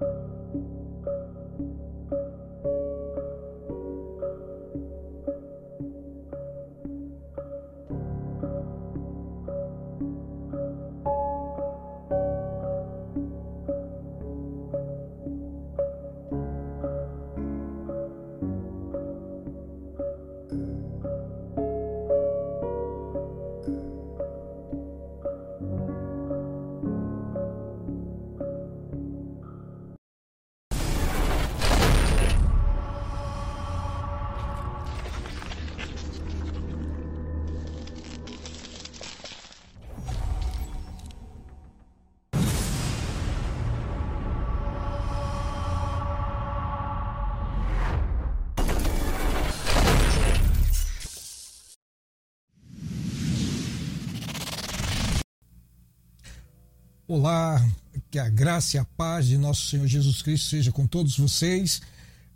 you Olá, que a graça e a paz de nosso Senhor Jesus Cristo seja com todos vocês.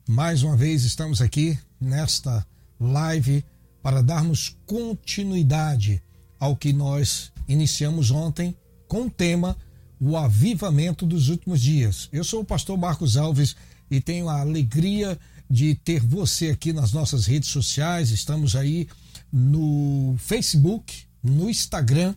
Mais uma vez estamos aqui nesta live para darmos continuidade ao que nós iniciamos ontem com o tema O Avivamento dos Últimos Dias. Eu sou o pastor Marcos Alves e tenho a alegria de ter você aqui nas nossas redes sociais. Estamos aí no Facebook, no Instagram,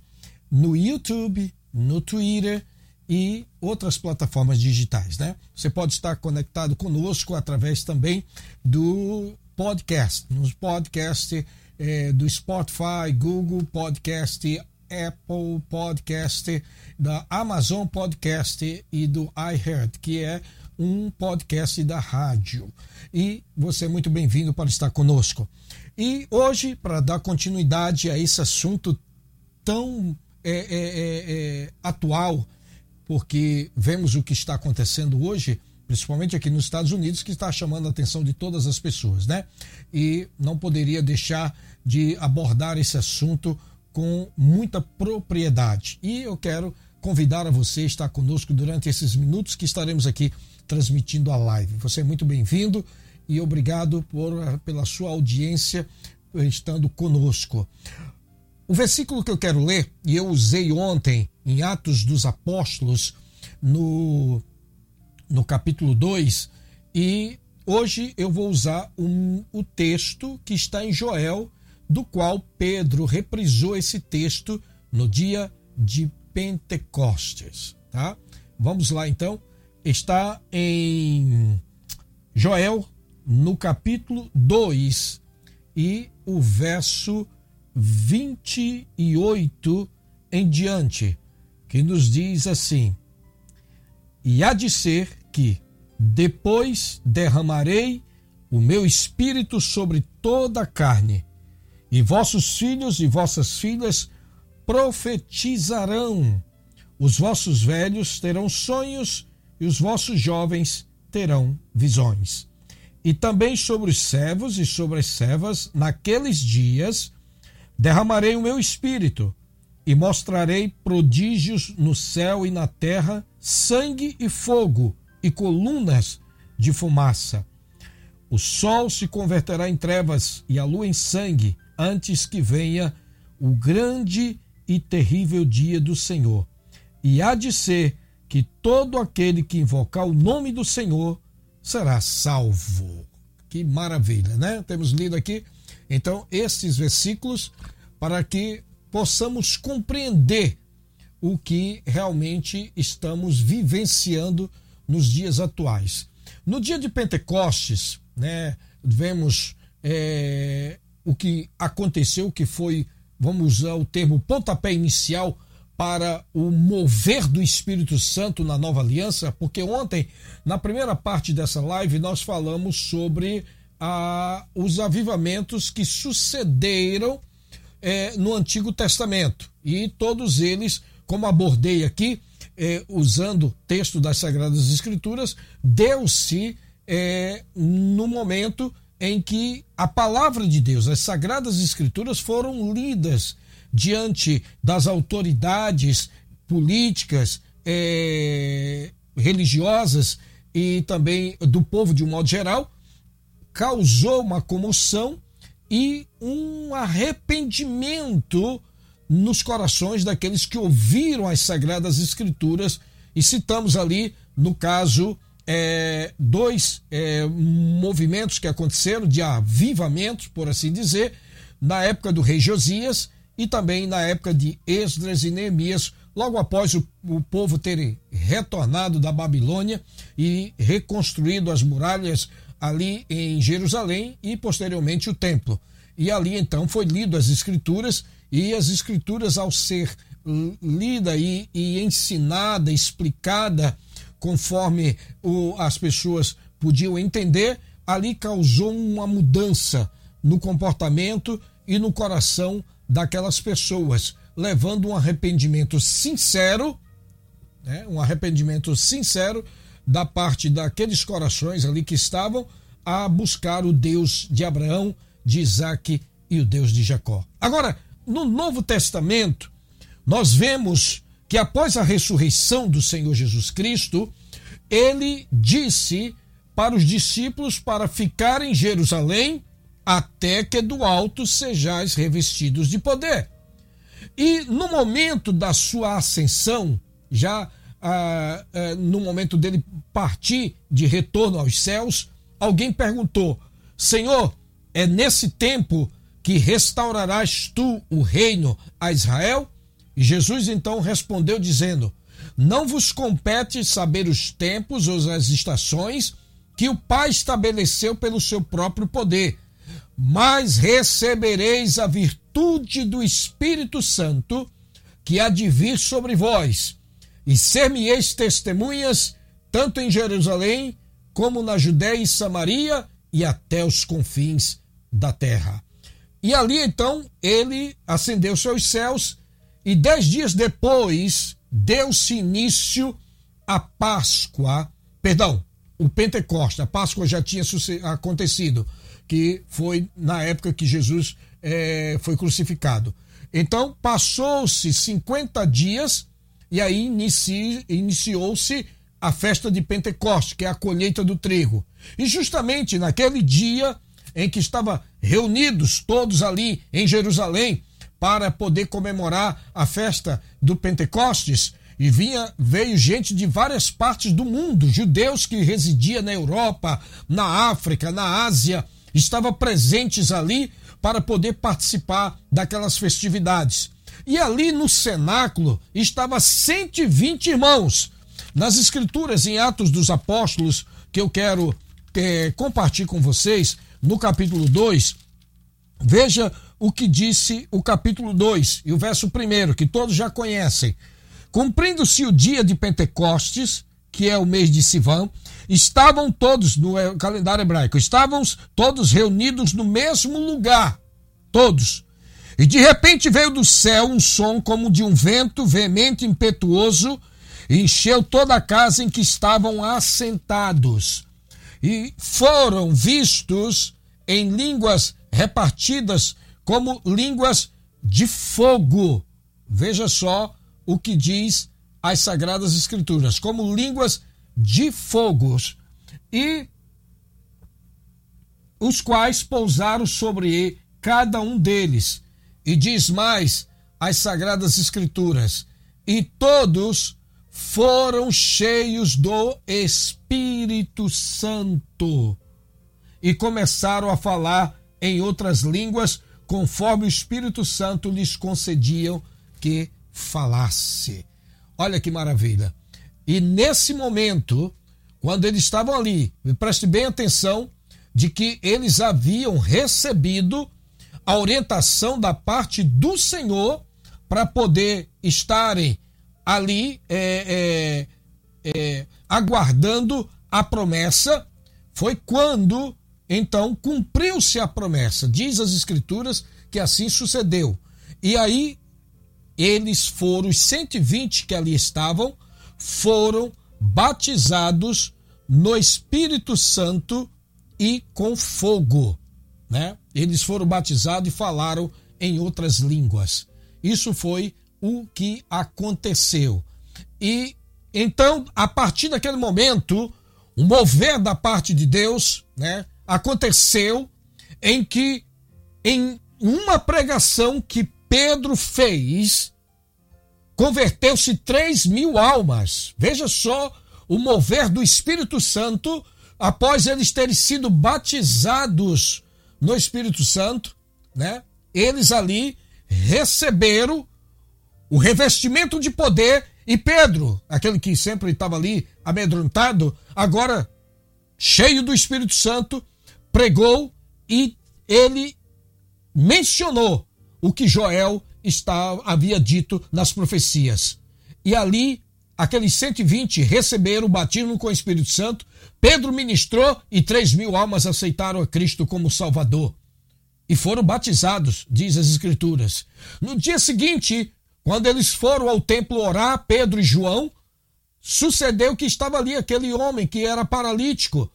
no YouTube, no Twitter e outras plataformas digitais, né? Você pode estar conectado conosco através também do podcast, nos podcasts eh, do Spotify, Google Podcast, Apple Podcast, da Amazon Podcast e do iHeart, que é um podcast da rádio. E você é muito bem-vindo para estar conosco. E hoje, para dar continuidade a esse assunto tão é, é, é, é, atual, porque vemos o que está acontecendo hoje, principalmente aqui nos Estados Unidos, que está chamando a atenção de todas as pessoas, né? E não poderia deixar de abordar esse assunto com muita propriedade. E eu quero convidar a você a estar conosco durante esses minutos que estaremos aqui transmitindo a live. Você é muito bem-vindo e obrigado por, pela sua audiência estando conosco. O versículo que eu quero ler, e eu usei ontem em Atos dos Apóstolos, no, no capítulo 2, e hoje eu vou usar um, o texto que está em Joel, do qual Pedro reprisou esse texto no dia de Pentecostes. Tá? Vamos lá então. Está em Joel, no capítulo 2, e o verso 28 em diante, que nos diz assim: E há de ser que depois derramarei o meu espírito sobre toda a carne, e vossos filhos e vossas filhas profetizarão, os vossos velhos terão sonhos e os vossos jovens terão visões. E também sobre os servos e sobre as servas, naqueles dias, Derramarei o meu espírito e mostrarei prodígios no céu e na terra, sangue e fogo e colunas de fumaça. O sol se converterá em trevas e a lua em sangue, antes que venha o grande e terrível dia do Senhor. E há de ser que todo aquele que invocar o nome do Senhor será salvo. Que maravilha, né? Temos lido aqui então, esses versículos para que possamos compreender o que realmente estamos vivenciando nos dias atuais. No dia de Pentecostes, né, vemos é, o que aconteceu, que foi, vamos usar o termo pontapé inicial para o mover do Espírito Santo na nova aliança, porque ontem, na primeira parte dessa live, nós falamos sobre a, os avivamentos que sucederam é, no Antigo Testamento. E todos eles, como abordei aqui, é, usando texto das Sagradas Escrituras, deu-se é, no momento em que a palavra de Deus, as Sagradas Escrituras foram lidas diante das autoridades políticas, é, religiosas e também do povo de um modo geral, causou uma comoção e um arrependimento nos corações daqueles que ouviram as sagradas escrituras. E citamos ali no caso é, dois é, movimentos que aconteceram de avivamentos, por assim dizer, na época do rei Josias e também na época de Esdras e Neemias, logo após o, o povo ter retornado da Babilônia e reconstruído as muralhas ali em Jerusalém e posteriormente o templo. E ali então foi lido as escrituras e as escrituras ao ser lida e, e ensinada, explicada conforme o, as pessoas podiam entender, ali causou uma mudança no comportamento e no coração daquelas pessoas, levando um arrependimento sincero, né, um arrependimento sincero da parte daqueles corações ali que estavam a buscar o Deus de Abraão, de Isaac e o Deus de Jacó. Agora, no Novo Testamento, nós vemos que após a ressurreição do Senhor Jesus Cristo, ele disse para os discípulos para ficar em Jerusalém até que do alto sejais revestidos de poder. E no momento da sua ascensão, já ah, ah, no momento dele partir de retorno aos céus, alguém perguntou: Senhor, é nesse tempo que restaurarás tu o reino a Israel? Jesus então respondeu, dizendo: Não vos compete saber os tempos ou as estações que o Pai estabeleceu pelo seu próprio poder, mas recebereis a virtude do Espírito Santo que há de vir sobre vós, e ser-me-eis testemunhas, tanto em Jerusalém, como na Judéia e Samaria, e até os confins da terra. E ali então ele ascendeu seus céus e dez dias depois deu-se início a Páscoa, perdão, o Pentecoste. A Páscoa já tinha acontecido, que foi na época que Jesus é, foi crucificado. Então passou-se 50 dias e aí inici, iniciou-se a festa de Pentecoste, que é a colheita do trigo. E justamente naquele dia em que estavam reunidos todos ali em Jerusalém, para poder comemorar a festa do Pentecostes. E vinha, veio gente de várias partes do mundo, judeus que residiam na Europa, na África, na Ásia, estavam presentes ali para poder participar daquelas festividades. E ali no cenáculo estava 120 irmãos. Nas escrituras em Atos dos Apóstolos, que eu quero é, compartilhar com vocês, no capítulo 2, veja o que disse o capítulo 2 e o verso 1, que todos já conhecem. Cumprindo-se o dia de Pentecostes, que é o mês de Sivan, estavam todos, no calendário hebraico, estavam todos reunidos no mesmo lugar. Todos. E de repente veio do céu um som como de um vento veemente impetuoso, e encheu toda a casa em que estavam assentados. E foram vistos em línguas repartidas como línguas de fogo. Veja só o que diz as Sagradas Escrituras, como línguas de fogos, e os quais pousaram sobre cada um deles. E diz mais as Sagradas Escrituras: e todos foram cheios do Espírito Santo e começaram a falar em outras línguas conforme o Espírito Santo lhes concediam que falasse. Olha que maravilha. E nesse momento, quando eles estavam ali, preste bem atenção, de que eles haviam recebido a orientação da parte do Senhor para poder estarem ali é, é, é, aguardando a promessa, foi quando então cumpriu-se a promessa. Diz as Escrituras que assim sucedeu. E aí eles foram, os 120 que ali estavam, foram batizados no Espírito Santo e com fogo. Né? Eles foram batizados e falaram em outras línguas. Isso foi o que aconteceu. E então, a partir daquele momento, o mover da parte de Deus, né, aconteceu em que, em uma pregação que Pedro fez, converteu-se 3 mil almas. Veja só o mover do Espírito Santo após eles terem sido batizados no Espírito Santo, né? Eles ali receberam o revestimento de poder e Pedro, aquele que sempre estava ali amedrontado, agora cheio do Espírito Santo, pregou e ele mencionou o que Joel estava, havia dito nas profecias. E ali, aqueles 120 receberam o batismo com o Espírito Santo, Pedro ministrou e 3 mil almas aceitaram a Cristo como Salvador. E foram batizados, diz as Escrituras. No dia seguinte, quando eles foram ao templo orar, Pedro e João, sucedeu que estava ali aquele homem que era paralítico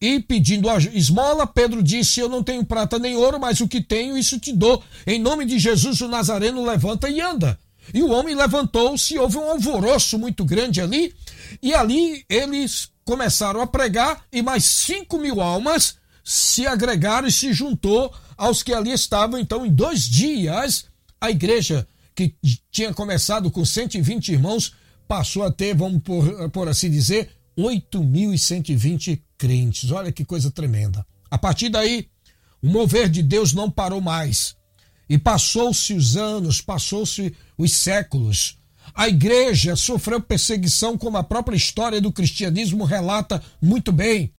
e pedindo esmola, Pedro disse: Eu não tenho prata nem ouro, mas o que tenho, isso te dou. Em nome de Jesus, o Nazareno levanta e anda. E o homem levantou-se, houve um alvoroço muito grande ali, e ali eles começaram a pregar, e mais cinco mil almas se agregaram e se juntou aos que ali estavam. Então, em dois dias, a igreja, que tinha começado com 120 irmãos, passou a ter, vamos por, por assim dizer, 8.120 crentes. Olha que coisa tremenda. A partir daí, o mover de Deus não parou mais. E passou-se os anos, passou-se os séculos. A igreja sofreu perseguição, como a própria história do cristianismo relata muito bem.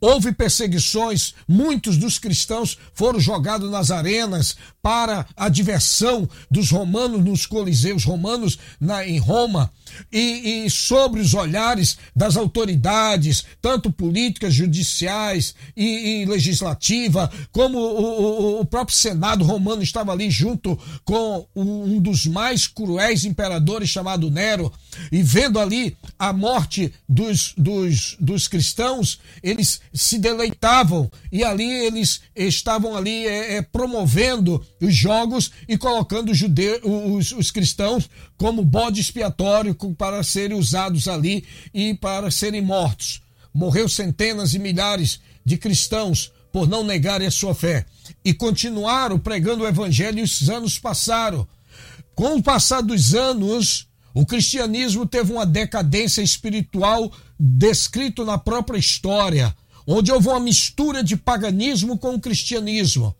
Houve perseguições, muitos dos cristãos foram jogados nas arenas para a diversão dos romanos nos coliseus romanos na, em Roma. E, e sobre os olhares das autoridades, tanto políticas, judiciais e, e legislativa, como o, o, o, próprio Senado romano estava ali junto com um dos mais cruéis imperadores chamado Nero, e vendo ali a morte dos, dos, dos cristãos, se deleitavam e ali eles estavam ali é, é, promovendo os jogos e colocando os, judeus, os, os cristãos como bode expiatório para serem usados ali e para serem mortos. Morreu centenas e milhares de cristãos por não negarem a sua fé e continuaram pregando o evangelho e os anos passaram. Com o passar dos anos, o cristianismo teve uma decadência espiritual descrito na própria história, onde houve uma mistura de paganismo com o cristianismo.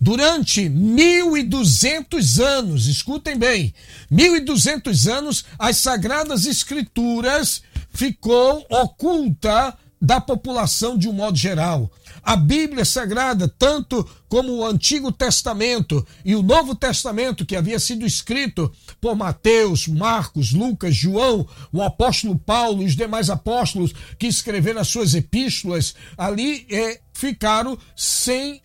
Durante 1.200 anos, escutem bem, 1.200 anos, as Sagradas Escrituras ficou oculta da população de um modo geral. A Bíblia Sagrada, tanto como o Antigo Testamento e o Novo Testamento, que havia sido escrito por Mateus, Marcos, Lucas, João, o apóstolo Paulo e os demais apóstolos que escreveram as suas epístolas, ali é, ficaram sem,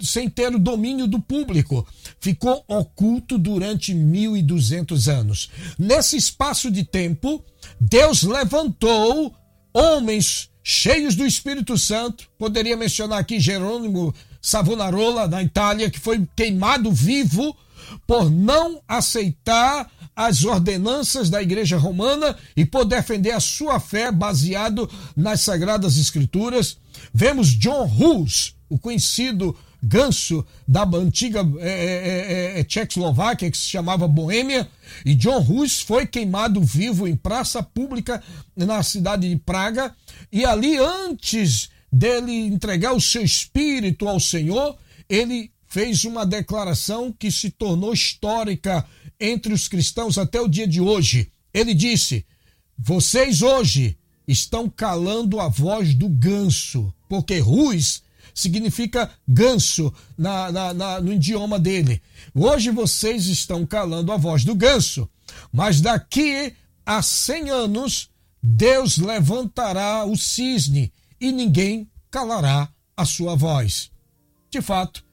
sem ter o domínio do público. Ficou oculto durante 1.200 anos. Nesse espaço de tempo, Deus levantou homens cheios do Espírito Santo. Poderia mencionar aqui Jerônimo Savonarola, na Itália, que foi queimado vivo por não aceitar as ordenanças da Igreja Romana e por defender a sua fé baseado nas Sagradas Escrituras. Vemos John Hus, o conhecido ganso da antiga é, é, é, é, Tchecoslováquia, que se chamava Boêmia, e John Hus foi queimado vivo em praça pública na cidade de Praga, e ali, antes dele entregar o seu espírito ao Senhor, ele fez uma declaração que se tornou histórica entre os cristãos até o dia de hoje. Ele disse: Vocês hoje estão calando a voz do ganso, porque Rus significa ganso na, na, na, no idioma dele. Hoje vocês estão calando a voz do ganso, mas daqui a 100 anos Deus levantará o cisne e ninguém calará a sua voz. De fato,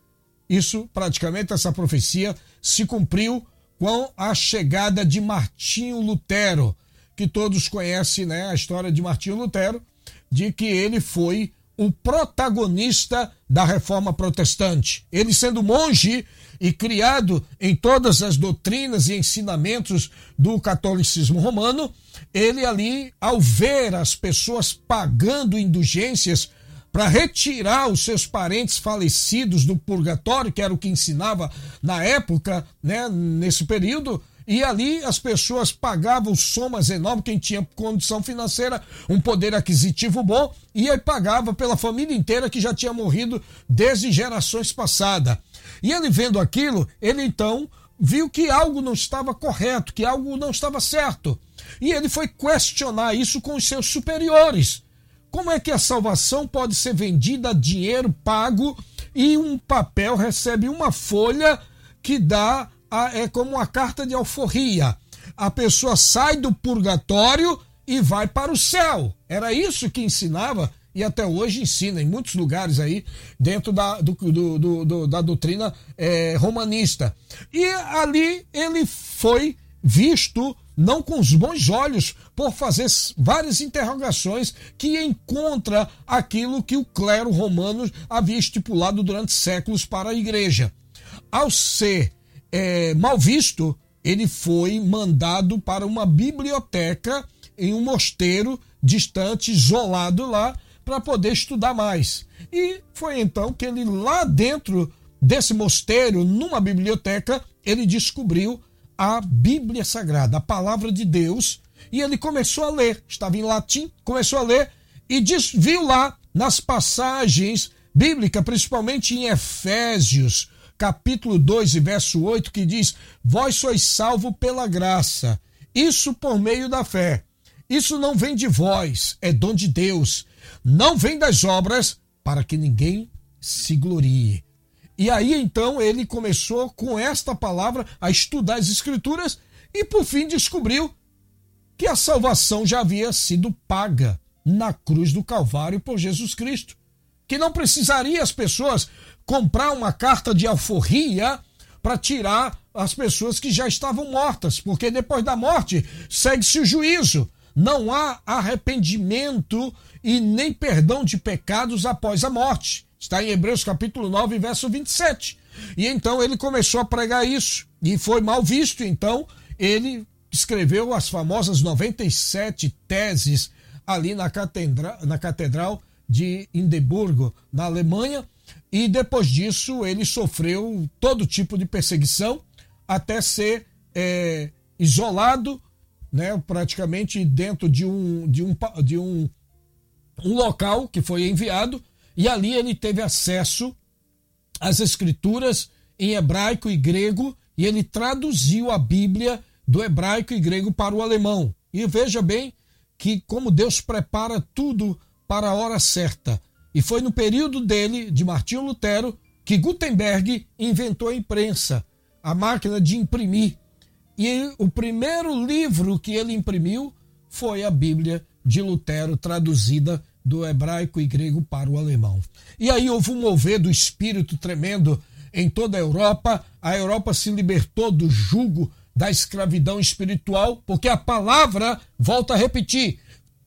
isso praticamente essa profecia se cumpriu com a chegada de Martinho Lutero, que todos conhecem, né, a história de Martinho Lutero, de que ele foi o protagonista da reforma protestante. Ele sendo monge e criado em todas as doutrinas e ensinamentos do catolicismo romano, ele ali, ao ver as pessoas pagando indulgências para retirar os seus parentes falecidos do purgatório, que era o que ensinava na época, né, nesse período, e ali as pessoas pagavam somas enormes, quem tinha condição financeira, um poder aquisitivo bom, e pagava pela família inteira que já tinha morrido desde gerações passadas. E ele vendo aquilo, ele então viu que algo não estava correto, que algo não estava certo. E ele foi questionar isso com os seus superiores. Como é que a salvação pode ser vendida a dinheiro pago e um papel recebe uma folha que dá é como uma carta de alforria. A pessoa sai do purgatório e vai para o céu. Era isso que ensinava e até hoje ensina em muitos lugares aí dentro da, do, do, do, da doutrina é, romanista. E ali ele foi visto não com os bons olhos por fazer várias interrogações que encontra aquilo que o clero romano havia estipulado durante séculos para a igreja. Ao ser é, mal visto, ele foi mandado para uma biblioteca em um mosteiro distante, isolado lá, para poder estudar mais. E foi então que ele, lá dentro desse mosteiro, numa biblioteca, ele descobriu a Bíblia Sagrada, a palavra de Deus, e ele começou a ler. Estava em latim, começou a ler e diz, viu lá nas passagens bíblicas, principalmente em Efésios, capítulo 2 e verso 8, que diz: Vós sois salvo pela graça, isso por meio da fé. Isso não vem de vós, é dom de Deus. Não vem das obras, para que ninguém se glorie. E aí então ele começou com esta palavra a estudar as Escrituras e por fim descobriu que a salvação já havia sido paga na cruz do Calvário por Jesus Cristo. Que não precisaria as pessoas comprar uma carta de alforria para tirar as pessoas que já estavam mortas, porque depois da morte segue-se o juízo. Não há arrependimento e nem perdão de pecados após a morte. Está em Hebreus capítulo 9, verso 27. E então ele começou a pregar isso e foi mal visto. Então ele escreveu as famosas 97 teses ali na catedral, na catedral de Hindeburgo, na Alemanha, e depois disso ele sofreu todo tipo de perseguição até ser é, isolado, né, praticamente dentro de um, de, um, de um, um local que foi enviado, e ali ele teve acesso às escrituras em hebraico e grego, e ele traduziu a Bíblia do hebraico e grego para o alemão. E veja bem que como Deus prepara tudo para a hora certa. E foi no período dele, de Martinho Lutero, que Gutenberg inventou a imprensa, a máquina de imprimir. E o primeiro livro que ele imprimiu foi a Bíblia de Lutero, traduzida do hebraico e grego para o alemão. E aí houve um mover do espírito tremendo em toda a Europa. A Europa se libertou do jugo da escravidão espiritual, porque a palavra, volta a repetir,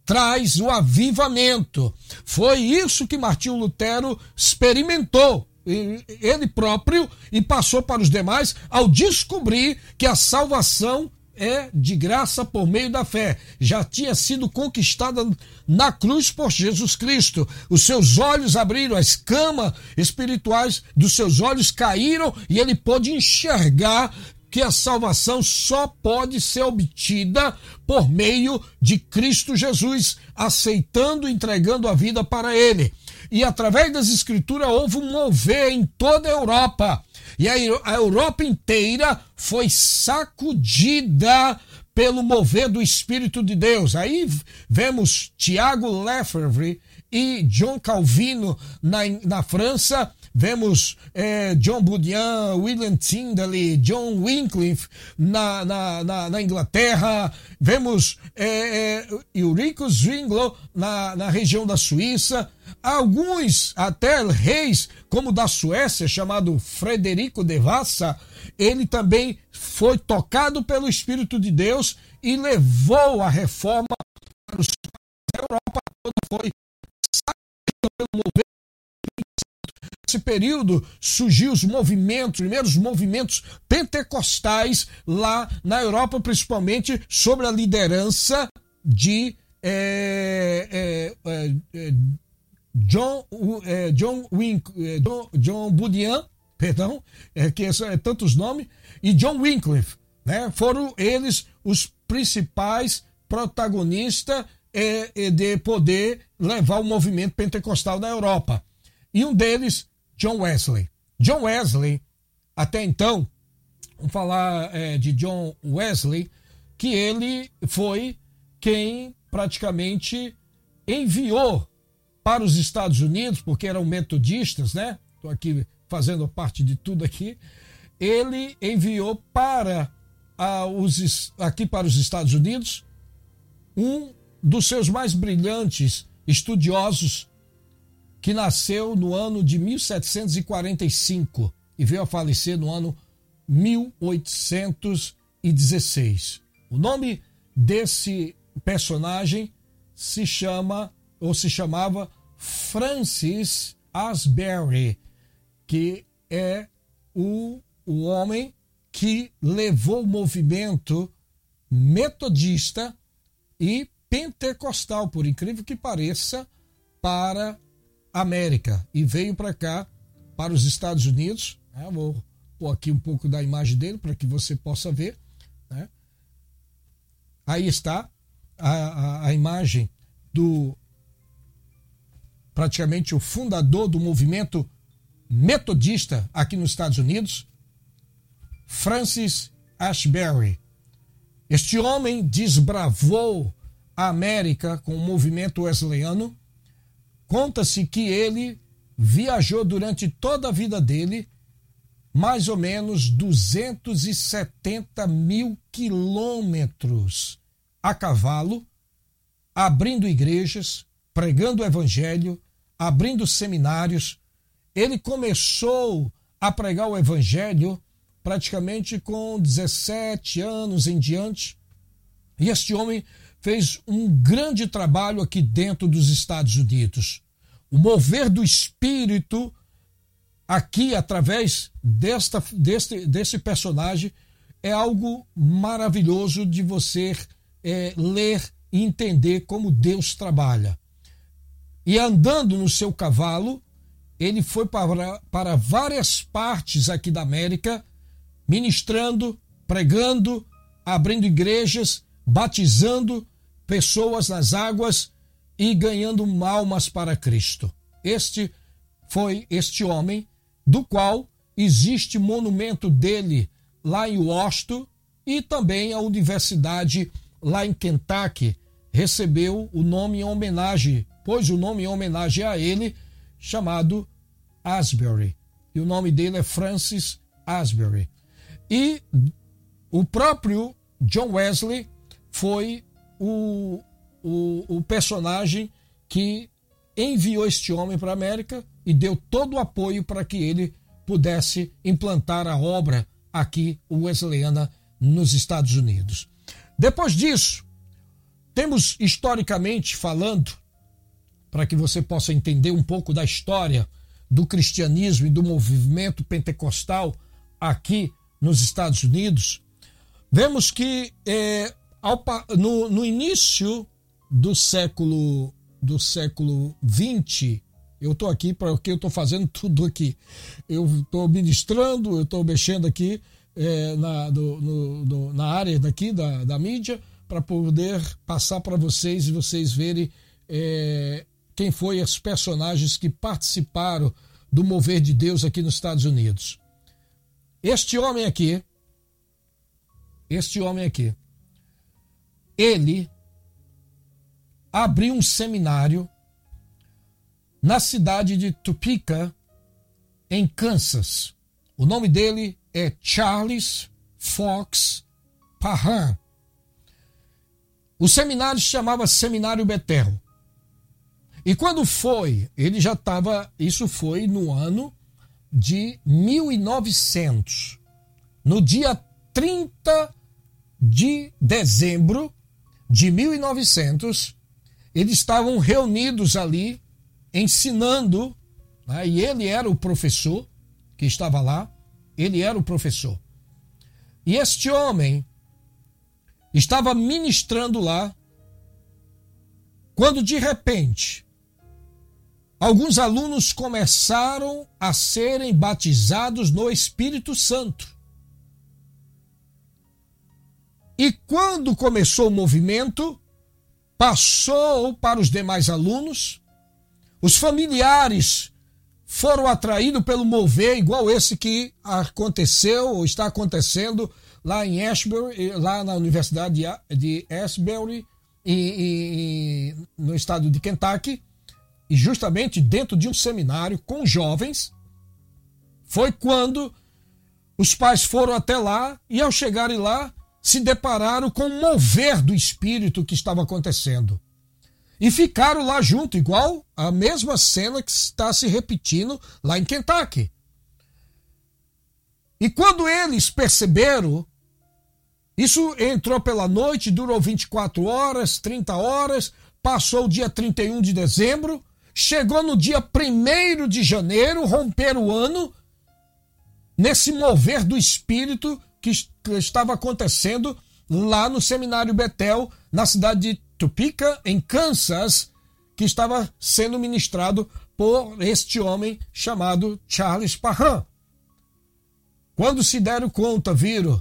traz o avivamento. Foi isso que Martinho Lutero experimentou ele próprio e passou para os demais ao descobrir que a salvação é de graça por meio da fé. Já tinha sido conquistada na cruz por Jesus Cristo. Os seus olhos abriram, as camas espirituais dos seus olhos caíram e ele pôde enxergar que a salvação só pode ser obtida por meio de Cristo Jesus, aceitando e entregando a vida para Ele. E através das Escrituras houve um mover em toda a Europa. E a Europa inteira foi sacudida pelo mover do Espírito de Deus. Aí vemos Tiago Lefebvre e John Calvino na, na França Vemos é, John Bunyan, William Tyndale, John Wycliffe na, na, na, na Inglaterra. Vemos é, é, Ulrico Zwingli na, na região da Suíça. Alguns até reis, como da Suécia, chamado Frederico de Vassa, ele também foi tocado pelo Espírito de Deus e levou a reforma para os Europa toda foi pelo mover nesse período surgiu os movimentos, primeiros movimentos pentecostais lá na Europa, principalmente sobre a liderança de é, é, é, John, John, Wink, John, John Bunyan, perdão, é que é tantos nomes, e John Wycliffe. Né? Foram eles os principais protagonistas é, de poder levar o movimento pentecostal na Europa. E um deles, John Wesley. John Wesley, até então, vamos falar é, de John Wesley, que ele foi quem praticamente enviou para os Estados Unidos, porque eram metodistas, né? Estou aqui fazendo parte de tudo aqui. Ele enviou para ah, os, aqui para os Estados Unidos um dos seus mais brilhantes estudiosos, que nasceu no ano de 1745 e veio a falecer no ano 1816. O nome desse personagem se chama ou se chamava Francis Asbury, que é o, o homem que levou o movimento metodista e pentecostal, por incrível que pareça, para América e veio para cá, para os Estados Unidos. Né? Vou pôr aqui um pouco da imagem dele para que você possa ver. Né? Aí está a, a, a imagem do praticamente o fundador do movimento metodista aqui nos Estados Unidos, Francis Ashbury. Este homem desbravou a América com o movimento wesleyano. Conta-se que ele viajou durante toda a vida dele mais ou menos 270 mil quilômetros a cavalo, abrindo igrejas, pregando o evangelho, abrindo seminários. Ele começou a pregar o evangelho praticamente com 17 anos em diante. E este homem fez um grande trabalho aqui dentro dos Estados Unidos. O mover do espírito aqui através desta, deste, desse personagem é algo maravilhoso de você é, ler e entender como Deus trabalha. E andando no seu cavalo, ele foi para, para várias partes aqui da América, ministrando, pregando, abrindo igrejas, batizando pessoas nas águas e ganhando almas para Cristo. Este foi este homem do qual existe monumento dele lá em Washington e também a universidade lá em Kentucky recebeu o nome em homenagem pôs o nome em homenagem a ele, chamado Asbury. E o nome dele é Francis Asbury. E o próprio John Wesley foi o, o, o personagem que enviou este homem para a América e deu todo o apoio para que ele pudesse implantar a obra aqui wesleyana nos Estados Unidos. Depois disso, temos historicamente falando para que você possa entender um pouco da história do cristianismo e do movimento pentecostal aqui nos Estados Unidos, vemos que é, ao, no, no, início do século do século 20 eu estou aqui para que eu estou fazendo tudo aqui. Eu estou ministrando, eu estou mexendo aqui é, na, do, no, do, na área daqui da, da mídia para poder passar para vocês e vocês verem é, quem foi os personagens que participaram do mover de Deus aqui nos Estados Unidos. Este homem aqui, este homem aqui, ele abriu um seminário na cidade de Topeka, em Kansas. O nome dele é Charles Fox Parham. O seminário se chamava Seminário Betel. E quando foi, ele já estava, isso foi no ano de 1900. No dia 30 de dezembro de 1900, eles estavam reunidos ali, ensinando, né? e ele era o professor que estava lá, ele era o professor. E este homem estava ministrando lá, quando de repente alguns alunos começaram a serem batizados no Espírito Santo. E quando começou o movimento, passou para os demais alunos, os familiares foram atraídos pelo mover, igual esse que aconteceu ou está acontecendo lá em Ashbury, lá na Universidade de Ashbury, e, e, no estado de Kentucky, e justamente dentro de um seminário com jovens, foi quando os pais foram até lá e, ao chegarem lá, se depararam com o mover do espírito que estava acontecendo e ficaram lá junto, igual a mesma cena que está se repetindo lá em Kentucky. E quando eles perceberam, isso entrou pela noite, durou 24 horas, 30 horas, passou o dia 31 de dezembro, chegou no dia 1 de janeiro, romper o ano, nesse mover do espírito que estava acontecendo lá no seminário Betel, na cidade de Topeka, em Kansas, que estava sendo ministrado por este homem chamado Charles Parham. Quando se deram conta, viram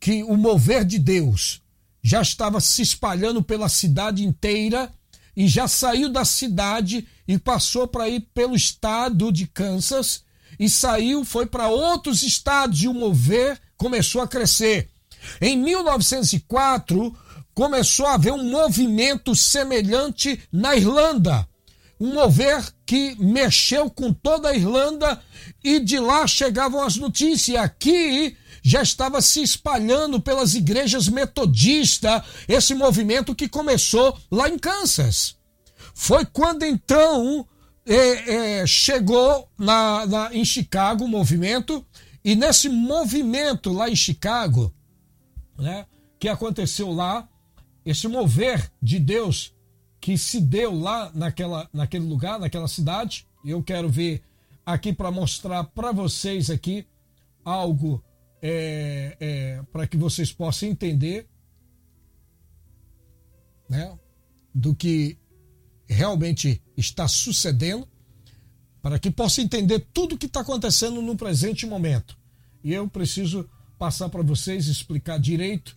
que o mover de Deus já estava se espalhando pela cidade inteira e já saiu da cidade e passou para ir pelo estado de Kansas e saiu, foi para outros estados e o mover começou a crescer. Em 1904, começou a haver um movimento semelhante na Irlanda. Um mover que mexeu com toda a Irlanda e de lá chegavam as notícias. Aqui já estava se espalhando pelas igrejas metodistas esse movimento que começou lá em Kansas. Foi quando então é, é, chegou na, na, em Chicago o movimento, e nesse movimento lá em Chicago, né, que aconteceu lá, esse mover de Deus que se deu lá naquela, naquele lugar, naquela cidade. Eu quero ver aqui para mostrar para vocês aqui algo é, é, para que vocês possam entender né, do que realmente está sucedendo, para que possa entender tudo o que está acontecendo no presente momento. E eu preciso passar para vocês, explicar direito,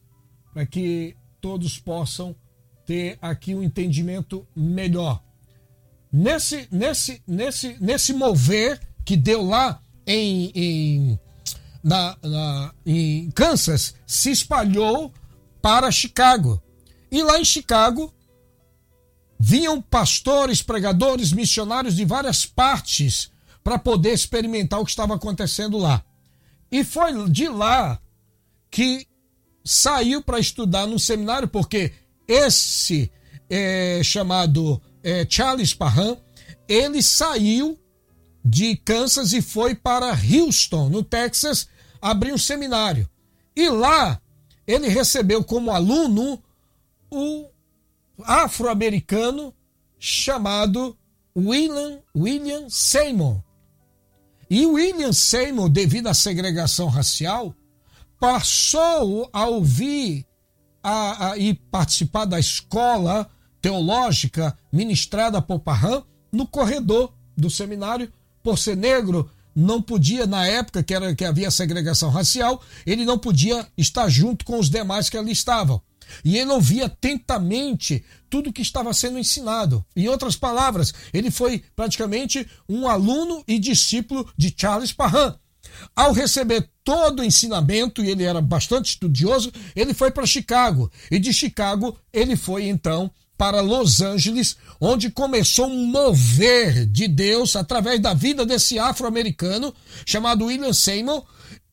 para que todos possam ter aqui um entendimento melhor. Nesse, nesse, nesse, nesse mover que deu lá em, em, na, na, em Kansas, se espalhou para Chicago. E lá em Chicago vinham pastores, pregadores, missionários de várias partes para poder experimentar o que estava acontecendo lá. E foi de lá que saiu para estudar num seminário, porque esse é, chamado é, Charles Parham, ele saiu de Kansas e foi para Houston, no Texas, abrir um seminário. E lá ele recebeu como aluno o afro-americano chamado William, William Seymour. E William Seymour, devido à segregação racial, passou a ouvir a, a, e participar da escola teológica ministrada por Parham no corredor do seminário. Por ser negro, não podia, na época que, era, que havia segregação racial, ele não podia estar junto com os demais que ali estavam. E ele ouvia atentamente tudo que estava sendo ensinado. Em outras palavras, ele foi praticamente um aluno e discípulo de Charles Parham. Ao receber todo o ensinamento, e ele era bastante estudioso, ele foi para Chicago. E de Chicago ele foi então para Los Angeles, onde começou um mover de Deus através da vida desse afro-americano chamado William Seymour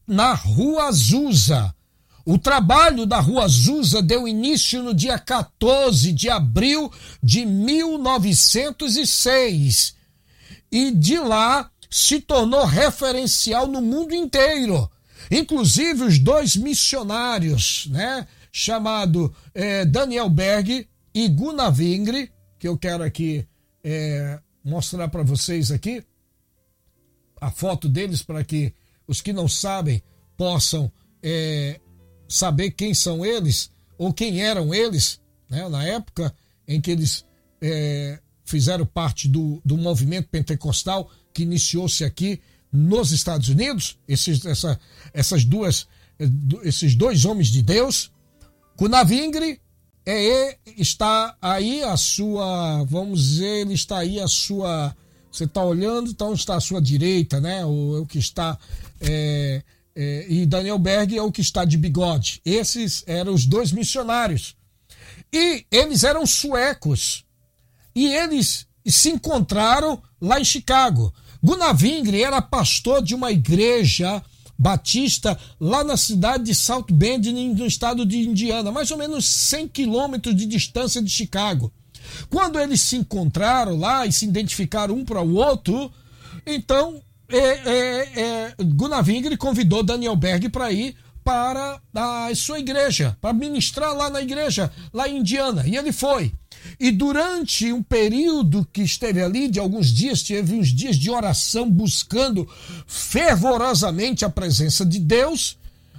na Rua Azusa. O trabalho da Rua Azusa deu início no dia 14 de abril de 1906. E de lá se tornou referencial no mundo inteiro. Inclusive os dois missionários, né, chamado é, Daniel Berg e Gunnar Vingre, que eu quero aqui é, mostrar para vocês aqui a foto deles para que os que não sabem possam é, saber quem são eles ou quem eram eles, né, na época em que eles é, fizeram parte do, do movimento pentecostal que iniciou-se aqui nos Estados Unidos, esses, essa, essas duas, esses dois homens de Deus, Cunavingre é, está aí a sua, vamos dizer, ele está aí a sua, você está olhando, então está à sua direita, né? O, o que está, é, é, e Daniel Berg é o que está de bigode. Esses eram os dois missionários. E eles eram suecos. E eles se encontraram lá em Chicago. Gunavingre era pastor de uma igreja batista lá na cidade de South Bend, no estado de Indiana, mais ou menos 100 quilômetros de distância de Chicago. Quando eles se encontraram lá e se identificaram um para o outro, então é, é, é, Gunavingre convidou Daniel Berg para ir para a sua igreja, para ministrar lá na igreja, lá em Indiana. E ele foi. E durante um período que esteve ali, de alguns dias, teve uns dias de oração, buscando fervorosamente a presença de Deus,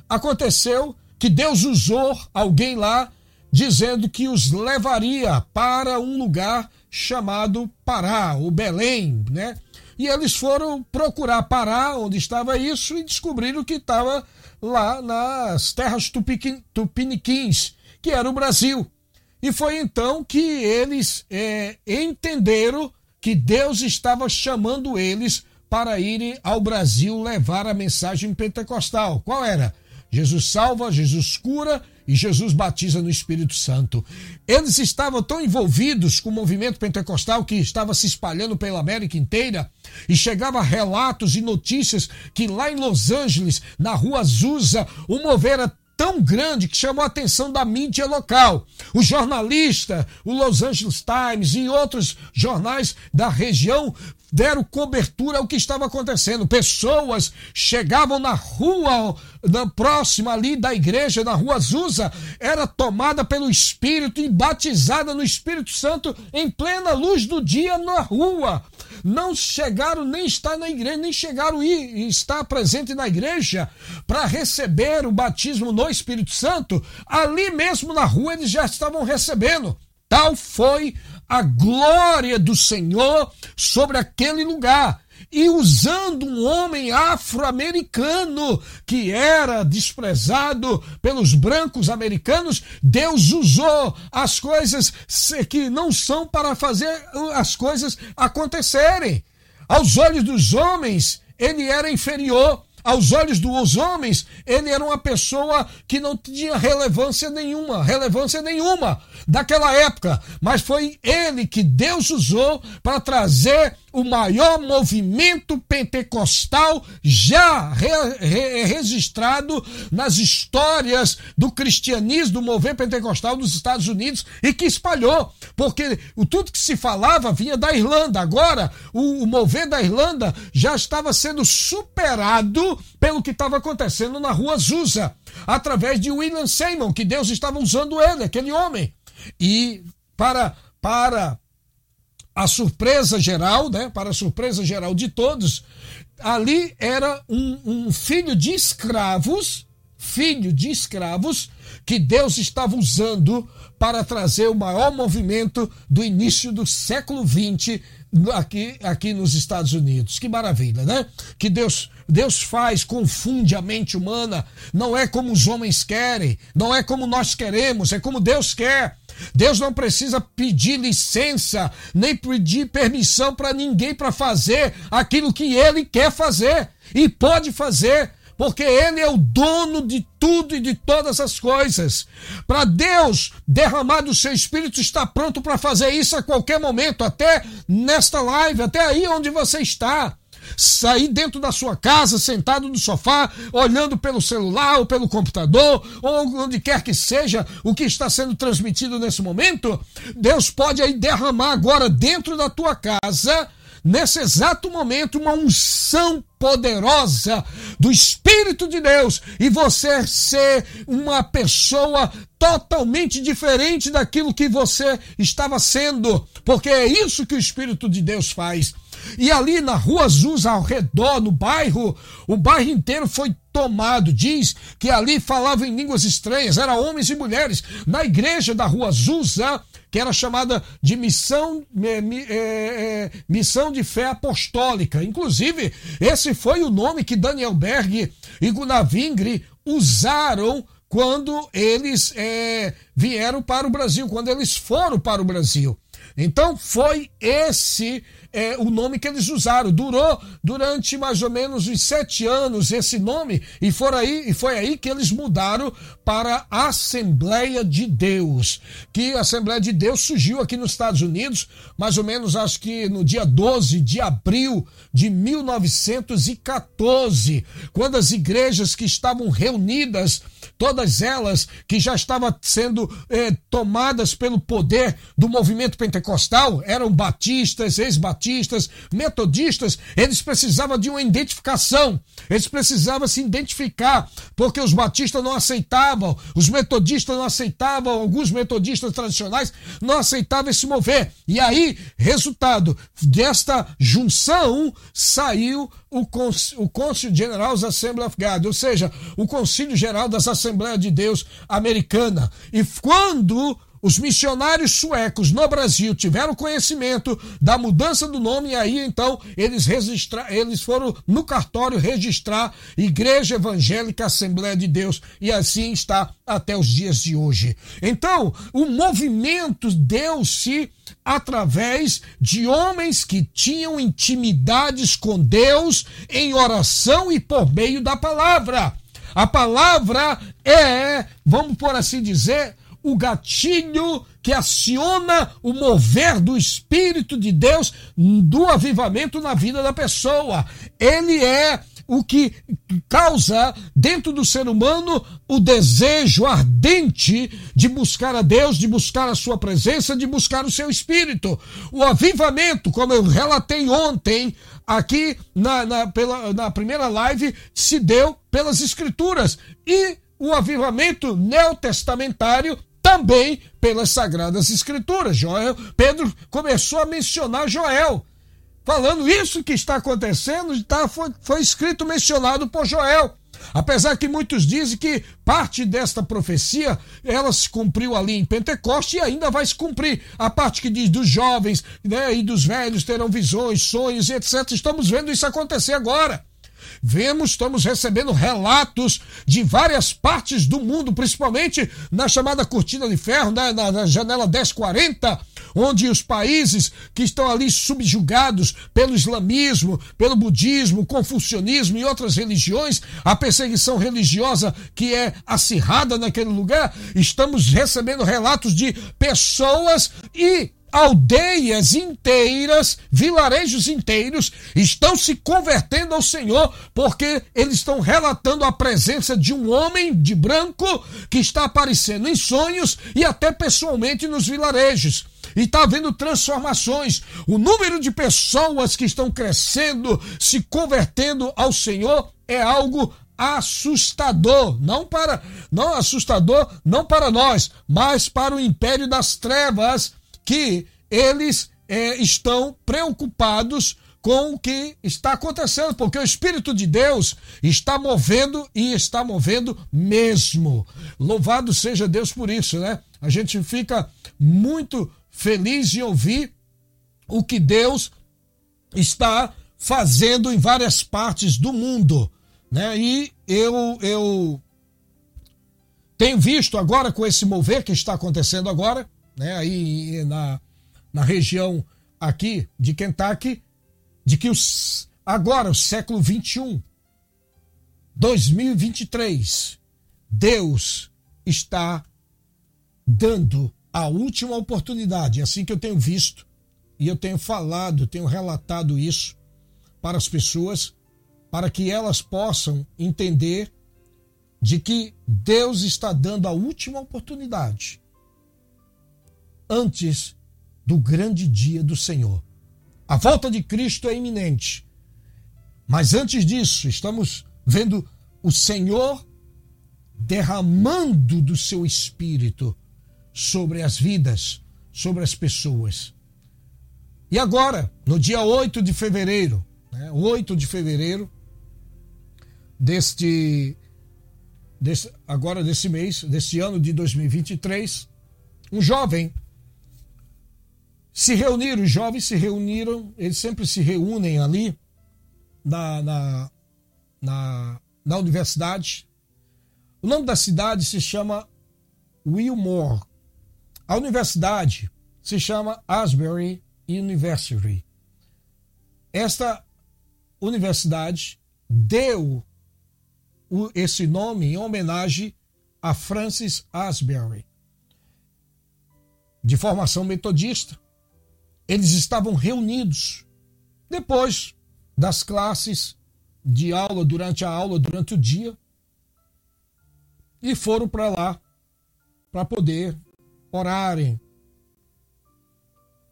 aconteceu que Deus usou alguém lá dizendo que os levaria para um lugar chamado Pará, o Belém, né? E eles foram procurar Pará, onde estava isso, e descobriram que estava lá nas terras tupiniquins, que era o Brasil. E foi então que eles é, entenderam que Deus estava chamando eles para irem ao Brasil levar a mensagem pentecostal. Qual era? Jesus salva, Jesus cura e Jesus batiza no Espírito Santo. Eles estavam tão envolvidos com o movimento pentecostal que estava se espalhando pela América inteira e chegava relatos e notícias que lá em Los Angeles, na rua Azusa, o mover tão grande que chamou a atenção da mídia local. O jornalista, o Los Angeles Times e outros jornais da região deram cobertura ao que estava acontecendo. Pessoas chegavam na rua na próxima ali da igreja, na rua Azusa, era tomada pelo Espírito e batizada no Espírito Santo em plena luz do dia na rua não chegaram nem estar na igreja, nem chegaram ir, estar presente na igreja para receber o batismo no Espírito Santo, ali mesmo na rua eles já estavam recebendo. Tal foi a glória do Senhor sobre aquele lugar e usando um homem afro-americano que era desprezado pelos brancos americanos, Deus usou as coisas que não são para fazer as coisas acontecerem. Aos olhos dos homens, ele era inferior. Aos olhos dos homens, ele era uma pessoa que não tinha relevância nenhuma, relevância nenhuma daquela época, mas foi ele que Deus usou para trazer o maior movimento pentecostal já re, re, registrado nas histórias do cristianismo, do movimento pentecostal dos Estados Unidos e que espalhou, porque tudo que se falava vinha da Irlanda. Agora, o, o mover da Irlanda já estava sendo superado pelo que estava acontecendo na rua Azusa, através de William Seymour, que Deus estava usando ele, aquele homem. E para para a surpresa geral, né, para a surpresa geral de todos, ali era um, um filho de escravos, filho de escravos, que Deus estava usando para trazer o maior movimento do início do século XX aqui, aqui nos Estados Unidos. Que maravilha, né? Que Deus, Deus faz, confunde a mente humana. Não é como os homens querem, não é como nós queremos, é como Deus quer. Deus não precisa pedir licença, nem pedir permissão para ninguém para fazer aquilo que ele quer fazer e pode fazer, porque ele é o dono de tudo e de todas as coisas. Para Deus derramar do seu espírito está pronto para fazer isso a qualquer momento, até nesta live, até aí onde você está sair dentro da sua casa, sentado no sofá, olhando pelo celular ou pelo computador, ou onde quer que seja o que está sendo transmitido nesse momento, Deus pode aí derramar agora dentro da tua casa, nesse exato momento, uma unção poderosa do Espírito de Deus e você ser uma pessoa totalmente diferente daquilo que você estava sendo, porque é isso que o Espírito de Deus faz. E ali na Rua Azusa, ao redor, no bairro, o bairro inteiro foi tomado. Diz que ali falavam em línguas estranhas, eram homens e mulheres. Na igreja da Rua Azusa, que era chamada de missão, é, é, missão de fé apostólica. Inclusive, esse foi o nome que Daniel Berg e Gunnar Vingre usaram quando eles é, vieram para o Brasil, quando eles foram para o Brasil. Então foi esse é, o nome que eles usaram. Durou durante mais ou menos uns sete anos esse nome e, for aí, e foi aí que eles mudaram para Assembleia de Deus. Que a Assembleia de Deus surgiu aqui nos Estados Unidos, mais ou menos acho que no dia 12 de abril de 1914, quando as igrejas que estavam reunidas, todas elas que já estavam sendo eh, tomadas pelo poder do movimento pentecostal, eram batistas, ex-batistas, metodistas, eles precisavam de uma identificação, eles precisavam se identificar, porque os batistas não aceitavam, os metodistas não aceitavam, alguns metodistas tradicionais não aceitavam esse mover. E aí, resultado desta junção, saiu o, o Conselho General das Assembly of God, ou seja, o Conselho Geral das Assembleias de Deus Americana. E quando os missionários suecos no Brasil tiveram conhecimento da mudança do nome e aí então eles registra, eles foram no cartório registrar Igreja Evangélica Assembleia de Deus e assim está até os dias de hoje. Então, o movimento deu-se através de homens que tinham intimidades com Deus em oração e por meio da palavra. A palavra é, vamos por assim dizer, o gatilho que aciona o mover do Espírito de Deus do avivamento na vida da pessoa. Ele é o que causa dentro do ser humano o desejo ardente de buscar a Deus, de buscar a sua presença, de buscar o seu espírito. O avivamento, como eu relatei ontem, aqui na, na, pela, na primeira live, se deu pelas Escrituras. E o avivamento neotestamentário também pelas Sagradas Escrituras. Joel, Pedro começou a mencionar Joel, falando isso que está acontecendo, tá, foi, foi escrito, mencionado por Joel. Apesar que muitos dizem que parte desta profecia ela se cumpriu ali em Pentecoste e ainda vai se cumprir. A parte que diz dos jovens né, e dos velhos terão visões, sonhos e etc. Estamos vendo isso acontecer agora. Vemos, estamos recebendo relatos de várias partes do mundo, principalmente na chamada cortina de ferro, né, na, na janela 1040, onde os países que estão ali subjugados pelo islamismo, pelo budismo, confucionismo e outras religiões, a perseguição religiosa que é acirrada naquele lugar, estamos recebendo relatos de pessoas e aldeias inteiras, vilarejos inteiros estão se convertendo ao Senhor porque eles estão relatando a presença de um homem de branco que está aparecendo em sonhos e até pessoalmente nos vilarejos. E está havendo transformações. O número de pessoas que estão crescendo, se convertendo ao Senhor, é algo assustador, não para não assustador, não para nós, mas para o império das trevas que eles é, estão preocupados com o que está acontecendo, porque o Espírito de Deus está movendo e está movendo mesmo. Louvado seja Deus por isso, né? A gente fica muito feliz em ouvir o que Deus está fazendo em várias partes do mundo, né? E eu eu tenho visto agora com esse mover que está acontecendo agora, né, aí na, na região aqui de Kentucky, de que os, agora, o século 21, 2023, Deus está dando a última oportunidade, assim que eu tenho visto, e eu tenho falado, tenho relatado isso para as pessoas, para que elas possam entender de que Deus está dando a última oportunidade antes do grande dia do Senhor. A volta de Cristo é iminente. Mas antes disso, estamos vendo o Senhor derramando do seu espírito sobre as vidas, sobre as pessoas. E agora, no dia 8 de fevereiro, né, 8 de fevereiro deste, agora desse mês, deste ano de 2023, um jovem se reuniram, os jovens se reuniram, eles sempre se reúnem ali na, na, na, na universidade, O nome da cidade se chama Wilmore. A universidade se chama Asbury University. Esta universidade deu esse nome em homenagem a Francis Asbury, de formação metodista. Eles estavam reunidos depois das classes de aula, durante a aula, durante o dia, e foram para lá para poder orarem,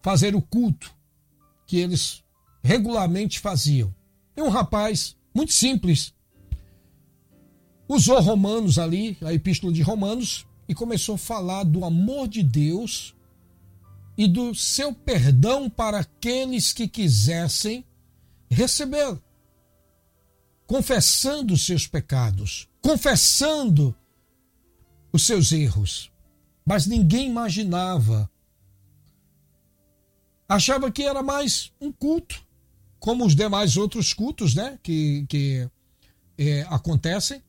fazer o culto que eles regularmente faziam. E um rapaz muito simples usou Romanos ali, a epístola de Romanos, e começou a falar do amor de Deus e do seu perdão para aqueles que quisessem recebê-lo. Confessando os seus pecados, confessando os seus erros. Mas ninguém imaginava. Achava que era mais um culto, como os demais outros cultos né, que, que é, acontecem.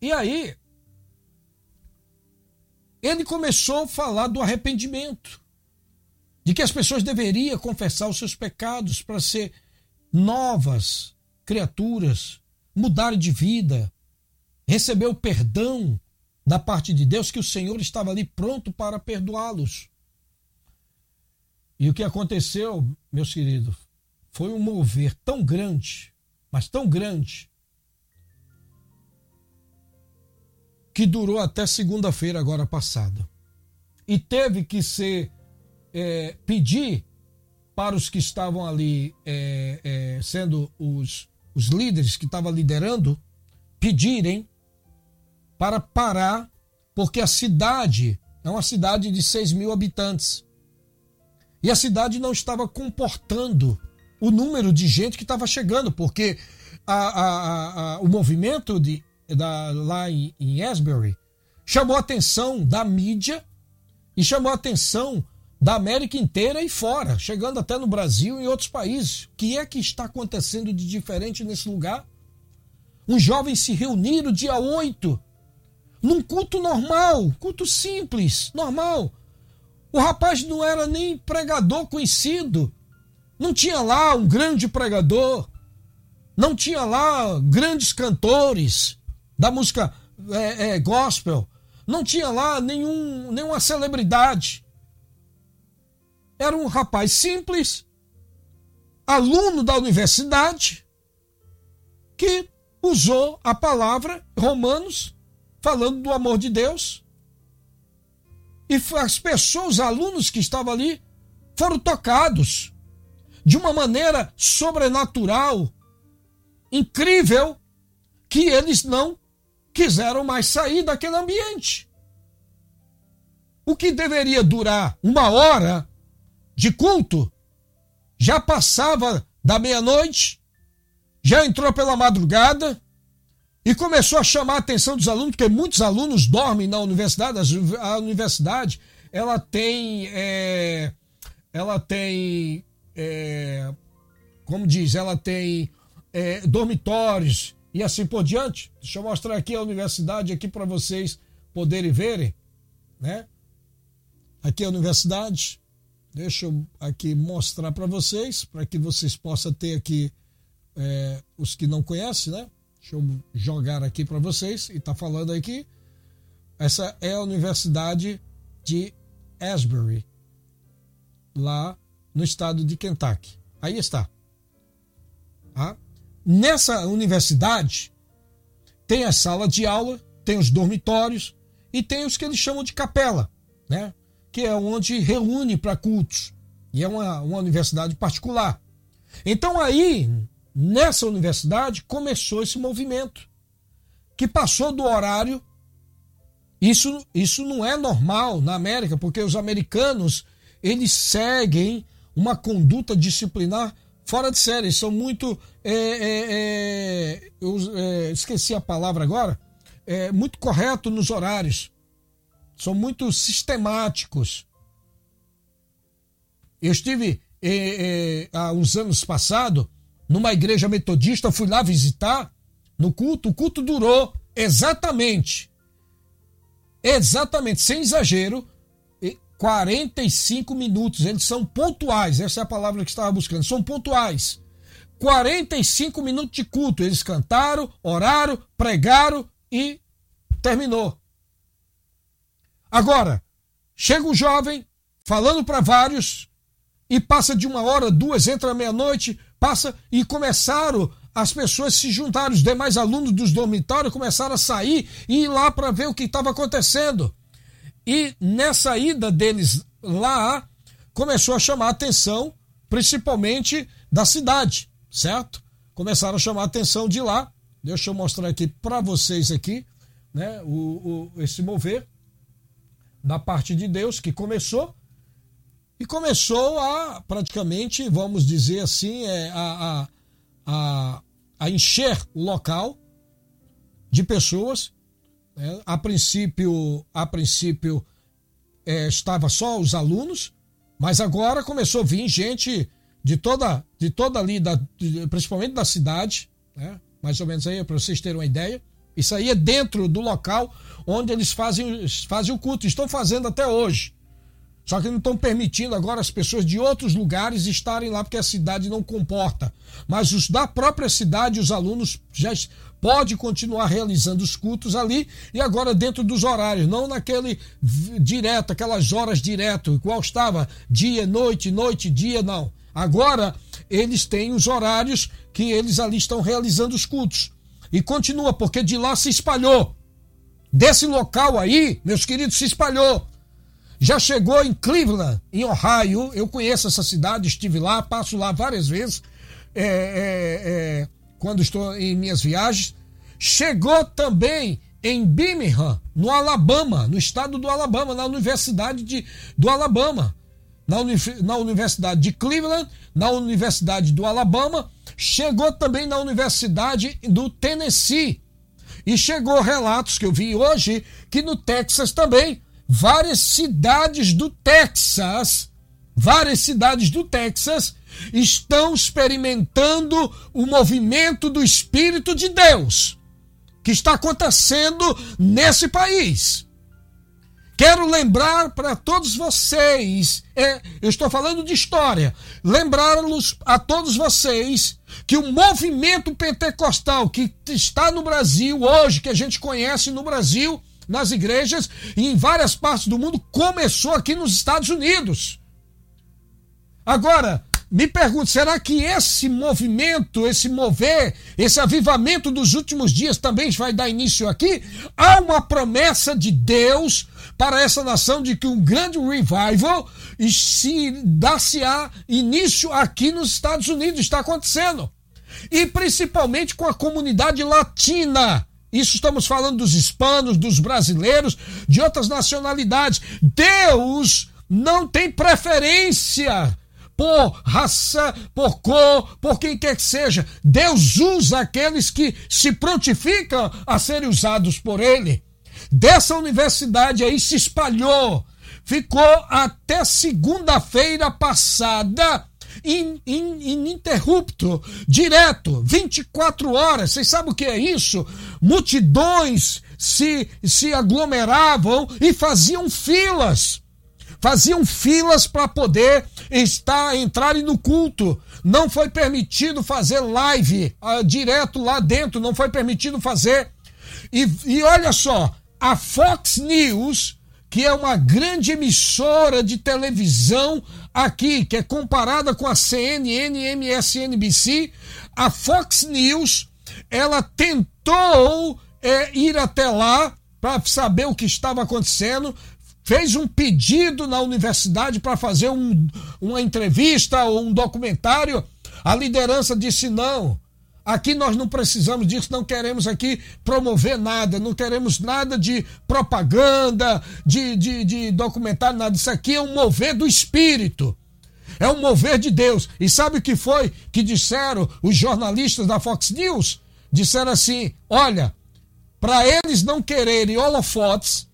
E aí, ele começou a falar do arrependimento, de que as pessoas deveriam confessar os seus pecados para ser novas criaturas, mudarem de vida, receber o perdão da parte de Deus, que o Senhor estava ali pronto para perdoá-los. E o que aconteceu, meus queridos, foi um mover tão grande, mas tão grande, que durou até segunda-feira agora passada. E teve que ser é, pedir para os que estavam ali é, é, sendo os, os líderes que estavam liderando, pedirem para parar, porque a cidade é uma cidade de 6 mil habitantes. E a cidade não estava comportando o número de gente que estava chegando, porque a, a, a, o movimento de da, lá em, em Asbury chamou a atenção da mídia e chamou a atenção da América inteira e fora, chegando até no Brasil e em outros países. O que é que está acontecendo de diferente nesse lugar? Os jovens se reuniram dia 8, num culto normal, culto simples, normal. O rapaz não era nem pregador conhecido, não tinha lá um grande pregador, não tinha lá grandes cantores, da música é, é, gospel. Não tinha lá nenhum, nenhuma celebridade. Era um rapaz simples, aluno da universidade, que usou a palavra Romanos, falando do amor de Deus. E as pessoas, os alunos que estavam ali, foram tocados de uma maneira sobrenatural, incrível, que eles não quiseram mais sair daquele ambiente. O que deveria durar uma hora de culto já passava da meia-noite, já entrou pela madrugada e começou a chamar a atenção dos alunos, porque muitos alunos dormem na universidade. A universidade ela tem, é, ela tem, é, como diz, ela tem é, dormitórios e assim por diante. Deixa eu mostrar aqui a universidade aqui para vocês poderem verem, né? Aqui a universidade. Deixa eu aqui mostrar para vocês, para que vocês possam ter aqui é, os que não conhecem, né? Deixa eu jogar aqui para vocês e tá falando aqui. Essa é a Universidade de Asbury, lá no estado de Kentucky. Aí está. Tá? Nessa universidade, tem a sala de aula, tem os dormitórios e tem os que eles chamam de capela, né? que é onde reúne para cultos. E é uma, uma universidade particular. Então aí, nessa universidade, começou esse movimento, que passou do horário. Isso, isso não é normal na América, porque os americanos eles seguem uma conduta disciplinar fora de série, são muito. É, é, é, eu é, esqueci a palavra agora. É, muito correto nos horários. São muito sistemáticos. Eu estive há uns anos passados numa igreja metodista, fui lá visitar no culto. O culto durou exatamente, exatamente, sem exagero, 45 minutos. Eles são pontuais, essa é a palavra que estava buscando, são pontuais. 45 minutos de culto. Eles cantaram, oraram, pregaram e terminou. Agora, chega um jovem falando para vários e passa de uma hora, duas, entra meia-noite, passa e começaram as pessoas se juntaram, os demais alunos dos dormitórios começaram a sair e ir lá para ver o que estava acontecendo. E nessa ida deles lá, começou a chamar a atenção, principalmente da cidade, certo? Começaram a chamar a atenção de lá. Deixa eu mostrar aqui para vocês aqui, né, o, o, esse mover da parte de Deus que começou e começou a praticamente, vamos dizer assim, é, a, a, a, a encher o local de pessoas. É, a princípio, a princípio é, estava só os alunos, mas agora começou a vir gente de toda, de toda ali, da, principalmente da cidade, né? mais ou menos aí, para vocês terem uma ideia. Isso aí é dentro do local onde eles fazem, fazem o culto, estão fazendo até hoje. Só que não estão permitindo agora as pessoas de outros lugares estarem lá porque a cidade não comporta. Mas os da própria cidade, os alunos já pode continuar realizando os cultos ali e agora dentro dos horários, não naquele direto, aquelas horas direto, igual estava dia, noite, noite, dia, não. Agora eles têm os horários que eles ali estão realizando os cultos. E continua, porque de lá se espalhou. Desse local aí, meus queridos, se espalhou já chegou em Cleveland, em Ohio. Eu conheço essa cidade, estive lá, passo lá várias vezes é, é, é, quando estou em minhas viagens. Chegou também em Birmingham, no Alabama, no estado do Alabama, na Universidade de, do Alabama. Na, uni, na Universidade de Cleveland, na Universidade do Alabama, chegou também na Universidade do Tennessee. E chegou relatos que eu vi hoje que no Texas também várias cidades do Texas, várias cidades do Texas estão experimentando o movimento do Espírito de Deus que está acontecendo nesse país. Quero lembrar para todos vocês, é, eu estou falando de história, lembrá-los a todos vocês que o movimento pentecostal que está no Brasil hoje, que a gente conhece no Brasil, nas igrejas e em várias partes do mundo, começou aqui nos Estados Unidos. Agora, me pergunto, será que esse movimento, esse mover, esse avivamento dos últimos dias também vai dar início aqui? Há uma promessa de Deus para essa nação de que um grande revival se dá-se-á início aqui nos Estados Unidos, está acontecendo. E principalmente com a comunidade latina. Isso estamos falando dos hispanos, dos brasileiros, de outras nacionalidades. Deus não tem preferência por raça, por cor, por quem quer que seja. Deus usa aqueles que se prontificam a serem usados por Ele. Dessa universidade aí se espalhou, ficou até segunda-feira passada in, in, ininterrupto, direto, 24 horas. Vocês sabem o que é isso? Multidões se, se aglomeravam e faziam filas. Faziam filas para poder estar entrarem no culto. Não foi permitido fazer live uh, direto lá dentro, não foi permitido fazer. E, e olha só, a Fox News que é uma grande emissora de televisão aqui, que é comparada com a CNN, MSNBC, a Fox News, ela tentou é, ir até lá para saber o que estava acontecendo, fez um pedido na universidade para fazer um, uma entrevista ou um documentário. A liderança disse não. Aqui nós não precisamos disso, não queremos aqui promover nada, não queremos nada de propaganda, de, de, de documentário, nada. Isso aqui é um mover do Espírito. É um mover de Deus. E sabe o que foi que disseram os jornalistas da Fox News? Disseram assim: olha, para eles não quererem holofotes,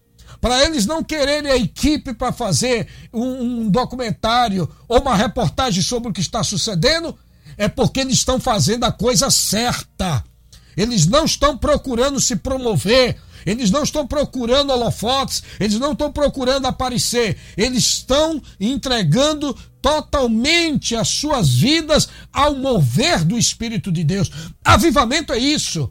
para eles não quererem a equipe para fazer um, um, documentário ou uma reportagem sobre o que está sucedendo, é porque eles estão fazendo a coisa certa. Eles não estão procurando se promover, eles não estão procurando holofotes, eles não estão procurando aparecer, eles estão entregando totalmente as suas vidas ao mover do Espírito de Deus. Avivamento é isso.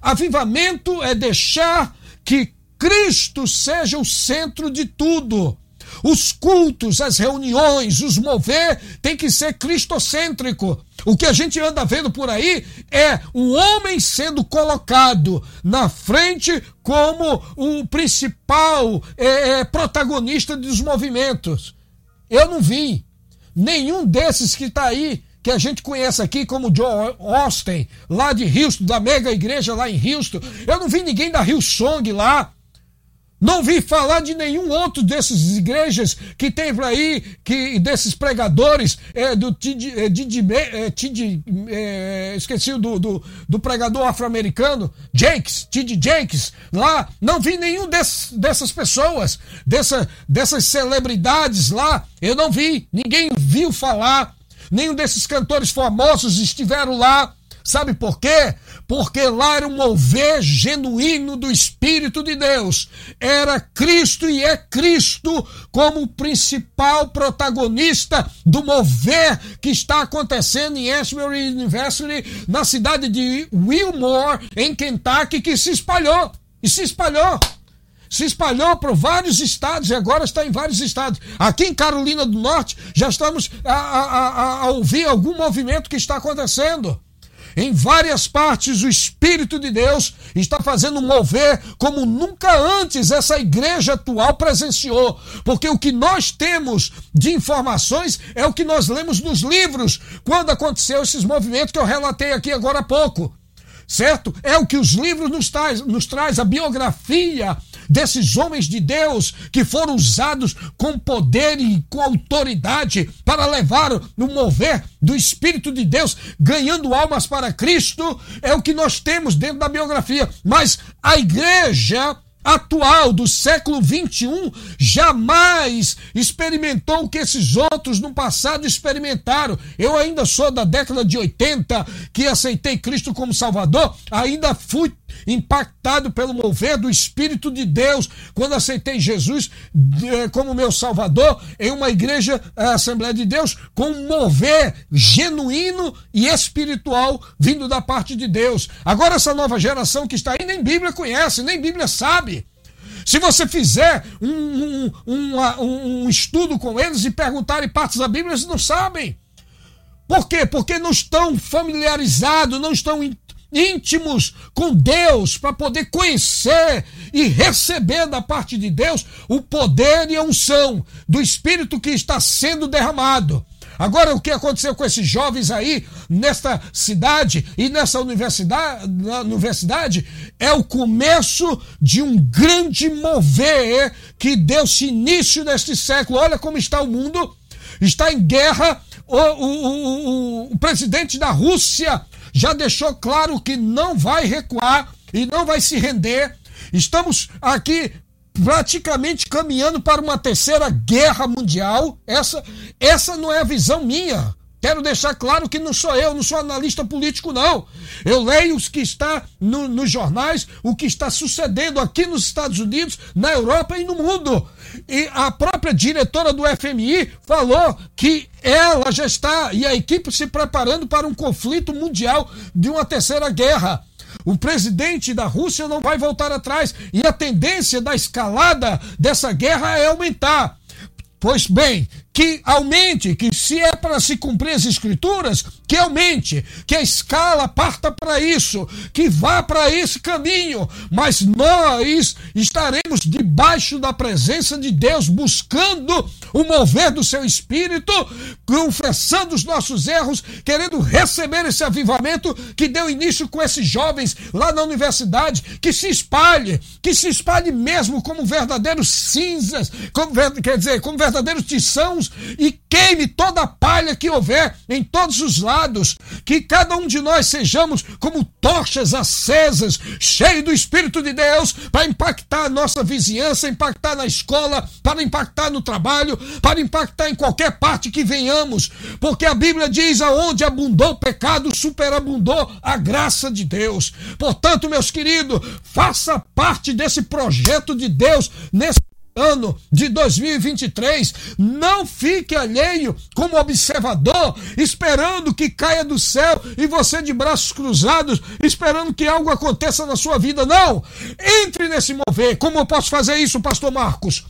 Avivamento é deixar que Cristo seja o centro de tudo. Os cultos, as reuniões, os mover tem que ser cristocêntrico. O que a gente anda vendo por aí é o homem sendo colocado na frente como o principal é, é, protagonista dos movimentos. Eu não vi nenhum desses que está aí, que a gente conhece aqui como Joe Austin, lá de Houston, da mega igreja lá em Houston. Eu não vi ninguém da Hillsong lá. Não vi falar de nenhum outro desses igrejas que tem por aí, que, desses pregadores, é, do Tid, é, é, é, esqueci do, do, do pregador afro-americano, Jakes, Tid Jakes, lá. Não vi nenhum desses, dessas pessoas, dessa, dessas celebridades lá. Eu não vi, ninguém viu falar. Nenhum desses cantores famosos estiveram lá. Sabe por quê? Porque lá era um mover genuíno do Espírito de Deus. Era Cristo e é Cristo como principal protagonista do mover que está acontecendo em Ashbury University, na cidade de Wilmore, em Kentucky, que se espalhou. E se espalhou se espalhou para vários estados e agora está em vários estados. Aqui em Carolina do Norte já estamos a, a, a, a ouvir algum movimento que está acontecendo. Em várias partes, o Espírito de Deus está fazendo mover como nunca antes essa igreja atual presenciou. Porque o que nós temos de informações é o que nós lemos nos livros, quando aconteceu esses movimentos que eu relatei aqui agora há pouco. Certo? É o que os livros nos traz, nos traz a biografia desses homens de Deus que foram usados com poder e com autoridade para levar no mover do Espírito de Deus, ganhando almas para Cristo, é o que nós temos dentro da biografia. Mas a igreja atual do século 21 jamais experimentou o que esses outros no passado experimentaram. Eu ainda sou da década de 80 que aceitei Cristo como Salvador, ainda fui impactado pelo mover do Espírito de Deus quando aceitei Jesus eh, como meu Salvador em uma igreja eh, Assembleia de Deus com um mover genuíno e espiritual vindo da parte de Deus. Agora essa nova geração que está aí nem Bíblia conhece, nem Bíblia sabe. Se você fizer um, um, um, um estudo com eles e perguntarem partes da Bíblia, eles não sabem. Por quê? Porque não estão familiarizados, não estão íntimos com Deus para poder conhecer e receber da parte de Deus o poder e a unção do Espírito que está sendo derramado. Agora, o que aconteceu com esses jovens aí, nesta cidade e nessa universidade, universidade é o começo de um grande mover que deu-se início neste século. Olha como está o mundo, está em guerra. O, o, o, o presidente da Rússia já deixou claro que não vai recuar e não vai se render. Estamos aqui praticamente caminhando para uma terceira guerra mundial. Essa, essa não é a visão minha. Quero deixar claro que não sou eu, não sou analista político, não. Eu leio o que está no, nos jornais, o que está sucedendo aqui nos Estados Unidos, na Europa e no mundo. E a própria diretora do FMI falou que ela já está e a equipe se preparando para um conflito mundial de uma terceira guerra. O presidente da Rússia não vai voltar atrás e a tendência da escalada dessa guerra é aumentar. Pois bem, que aumente, que se é para se cumprir as escrituras, que aumente, que a escala parta para isso, que vá para esse caminho, mas nós estaremos debaixo da presença de Deus, buscando o mover do seu espírito, confessando os nossos erros, querendo receber esse avivamento que deu início com esses jovens lá na universidade, que se espalhe, que se espalhe mesmo como verdadeiros cinzas, como, quer dizer, como verdadeiros tição E queime toda a palha que houver em todos os lados. Que cada um de nós sejamos como tochas acesas, cheios do Espírito de Deus, para impactar a nossa vizinhança, impactar na escola, para impactar no trabalho, para impactar em qualquer parte que venhamos. Porque a Bíblia diz: aonde abundou o pecado, superabundou a graça de Deus. Portanto, meus queridos, faça parte desse projeto de Deus nesse ano de 2023, não fique alheio como observador, esperando que caia do céu e você de braços cruzados, esperando que algo aconteça na sua vida. Não! Entre nesse mover. Como eu posso fazer isso, pastor Marcos?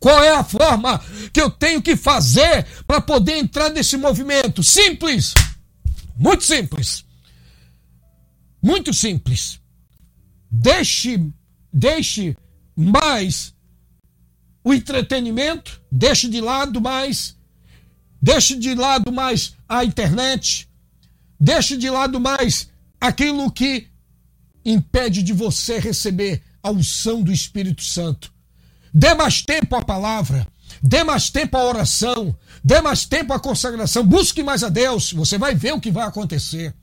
Qual é a forma que eu tenho que fazer para poder entrar nesse movimento? Simples! Muito simples. Muito simples. Deixe, deixe mais o entretenimento, deixe de lado mais, deixe de lado mais a internet, deixe de lado mais aquilo que impede de você receber a unção do Espírito Santo. Dê mais tempo à palavra, dê mais tempo à oração, dê mais tempo à consagração, busque mais a Deus, você vai ver o que vai acontecer.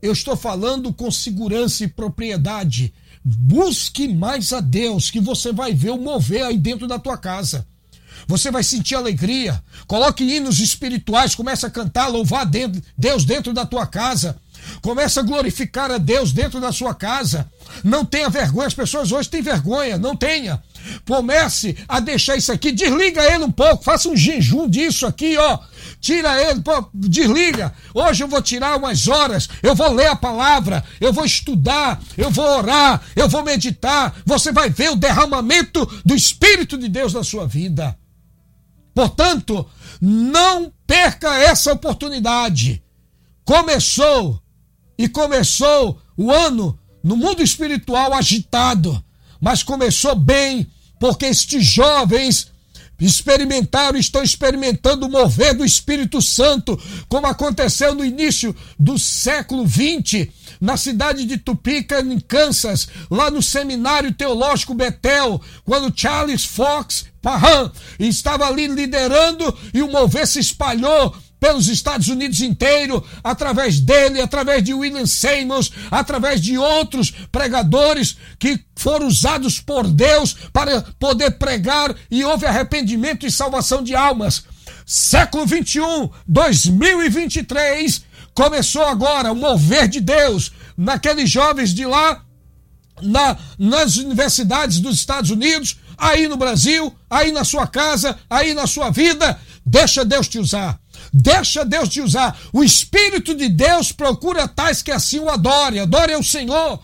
Eu estou falando com segurança e propriedade Busque mais a Deus, que você vai ver o mover aí dentro da tua casa. Você vai sentir alegria. Coloque hinos espirituais, comece a cantar, louvar Deus dentro da tua casa. Comece a glorificar a Deus dentro da sua casa. Não tenha vergonha. As pessoas hoje têm vergonha. Não tenha. Comece a deixar isso aqui. Desliga ele um pouco. Faça um jejum disso aqui, ó. Tira ele, pô, desliga. Hoje eu vou tirar umas horas. Eu vou ler a palavra. Eu vou estudar. Eu vou orar. Eu vou meditar. Você vai ver o derramamento do Espírito de Deus na sua vida. Portanto, não perca essa oportunidade. Começou e começou o ano no mundo espiritual agitado, mas começou bem, porque estes jovens experimentaram, estão experimentando o mover do Espírito Santo, como aconteceu no início do século XX, na cidade de Topeka, em Kansas, lá no Seminário Teológico Betel, quando Charles Fox Parham estava ali liderando e o mover se espalhou pelos Estados Unidos inteiro, através dele, através de William Seymour, através de outros pregadores que foram usados por Deus para poder pregar e houve arrependimento e salvação de almas. Século 21, 2023, começou agora o mover de Deus naqueles jovens de lá, na, nas universidades dos Estados Unidos, aí no Brasil, aí na sua casa, aí na sua vida. Deixa Deus te usar. Deixa Deus te usar. O Espírito de Deus procura tais que assim o adore. Adore ao Senhor.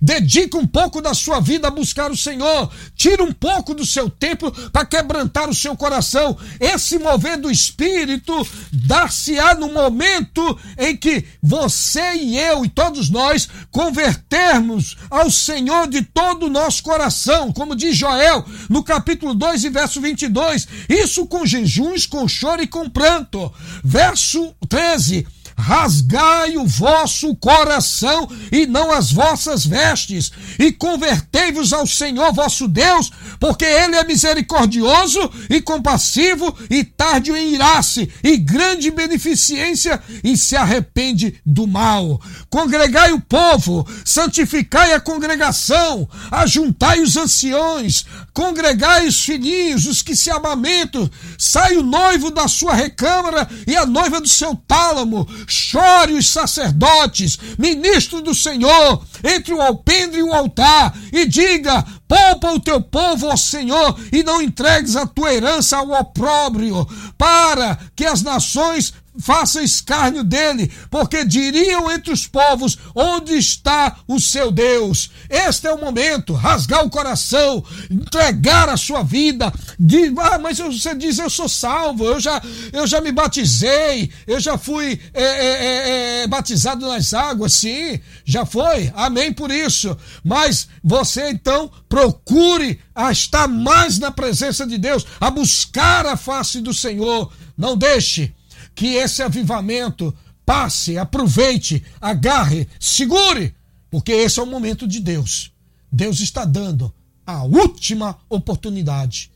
Dedica um pouco da sua vida a buscar o Senhor. Tira um pouco do seu tempo para quebrantar o seu coração. Esse mover do Espírito dar-se-á no momento em que você e eu e todos nós convertermos ao Senhor de todo o nosso coração, como diz Joel no capítulo 2 e verso 22. Isso com jejuns, com choro e com pranto. Verso 13 rasgai o vosso coração e não as vossas vestes, e convertei-vos ao Senhor vosso Deus, porque ele é misericordioso e compassivo e tarde em irar-se, e grande beneficência e se arrepende do mal. Congregai o povo, santificai a congregação, ajuntai os anciões, congregai os filhinhos, os que se amamentam, sai o noivo da sua recâmara e a noiva do seu tálamo, chore os sacerdotes, ministros do Senhor, entre o alpendre e o altar, e diga: poupa o teu povo, ó Senhor, e não entregues a tua herança ao opróbrio, para que as nações faça escárnio dele, porque diriam entre os povos: onde está o seu Deus? Este é o momento, rasgar o coração, entregar a sua vida. De, ah, mas você diz: eu sou salvo, eu já, eu já me batizei, eu já fui é, é, é, é batizado nas águas, sim, já foi, amém por isso. Mas você então procure a estar mais na presença de Deus, a buscar a face do Senhor. Não deixe que esse avivamento passe, aproveite, agarre, segure, porque esse é o momento de Deus. Deus está dando a última oportunidade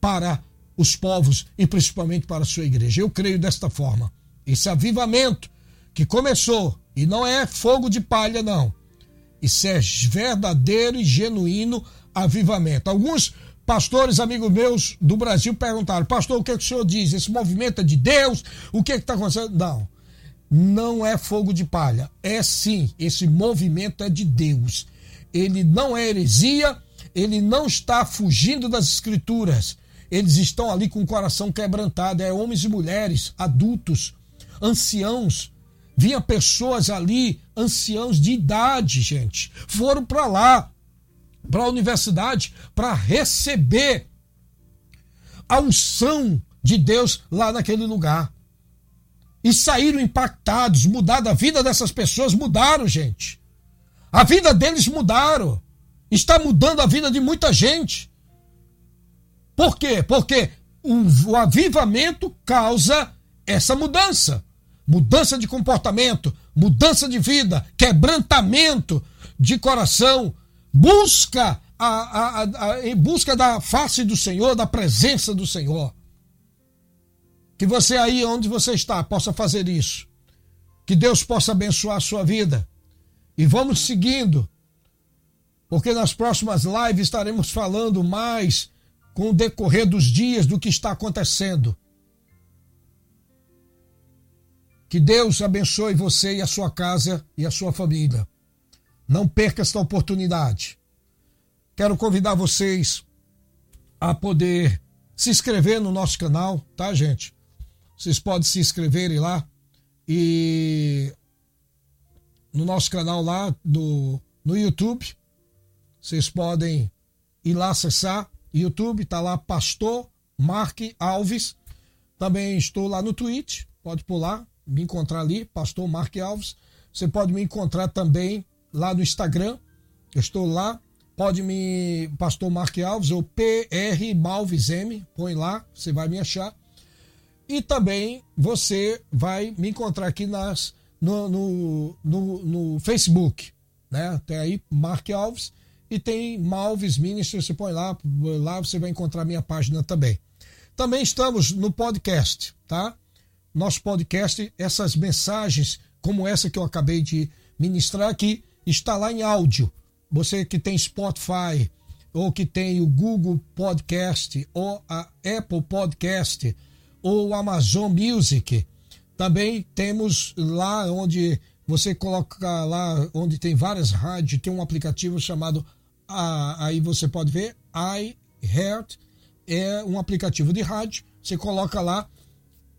para os povos e principalmente para a sua igreja. Eu creio desta forma. Esse avivamento que começou, e não é fogo de palha, não. Isso é verdadeiro e genuíno avivamento. Alguns pastores, amigos meus do Brasil, perguntaram: Pastor, o que, é que o senhor diz? Esse movimento é de Deus? O que é está acontecendo? Não, não é fogo de palha. É sim, esse movimento é de Deus. Ele não é heresia, ele não está fugindo das escrituras. Eles estão ali com o coração quebrantado. É homens e mulheres, adultos, anciãos. Vinha pessoas ali, anciãos de idade, gente. Foram para lá, para a universidade, para receber a unção de Deus lá naquele lugar. E saíram impactados, mudaram a vida dessas pessoas, mudaram, gente. A vida deles mudaram. Está mudando a vida de muita gente. Por quê? Porque o, avivamento causa essa mudança. Mudança de comportamento, mudança de vida, quebrantamento de coração, busca a, a, a, em busca da face do Senhor, da presença do Senhor. Que você aí onde você está possa fazer isso. Que Deus possa abençoar a sua vida. E vamos seguindo, porque nas próximas lives estaremos falando mais com o decorrer dos dias do que está acontecendo. Que Deus abençoe você e a sua casa e a sua família. Não perca esta oportunidade. Quero convidar vocês a poder se inscrever no nosso canal, tá, gente? Vocês podem se inscreverem lá e no nosso canal lá no, no YouTube. Vocês podem ir lá acessar YouTube, tá lá Pastor Mark Alves. Também estou lá no Twitch, pode pular, me encontrar ali, Pastor Mark Alves. Você pode me encontrar também lá no Instagram. Eu estou lá, pode me Pastor Mark Alves ou PR Malves M, põe lá, você vai me achar. E também você vai me encontrar aqui nas no, no, no, no Facebook, né? Tem aí Mark Alves e tem Malves Ministries, você põe lá, lá você vai encontrar minha página também. Também estamos no podcast, tá? Nosso podcast, essas mensagens como essa que eu acabei de ministrar aqui, está lá em áudio. Você que tem Spotify, ou que tem o Google Podcast, ou a Apple Podcast, ou o Amazon Music. Também temos lá onde você coloca lá onde tem várias rádios, tem um aplicativo chamado aí você pode ver iHeart é um aplicativo de rádio. Você coloca lá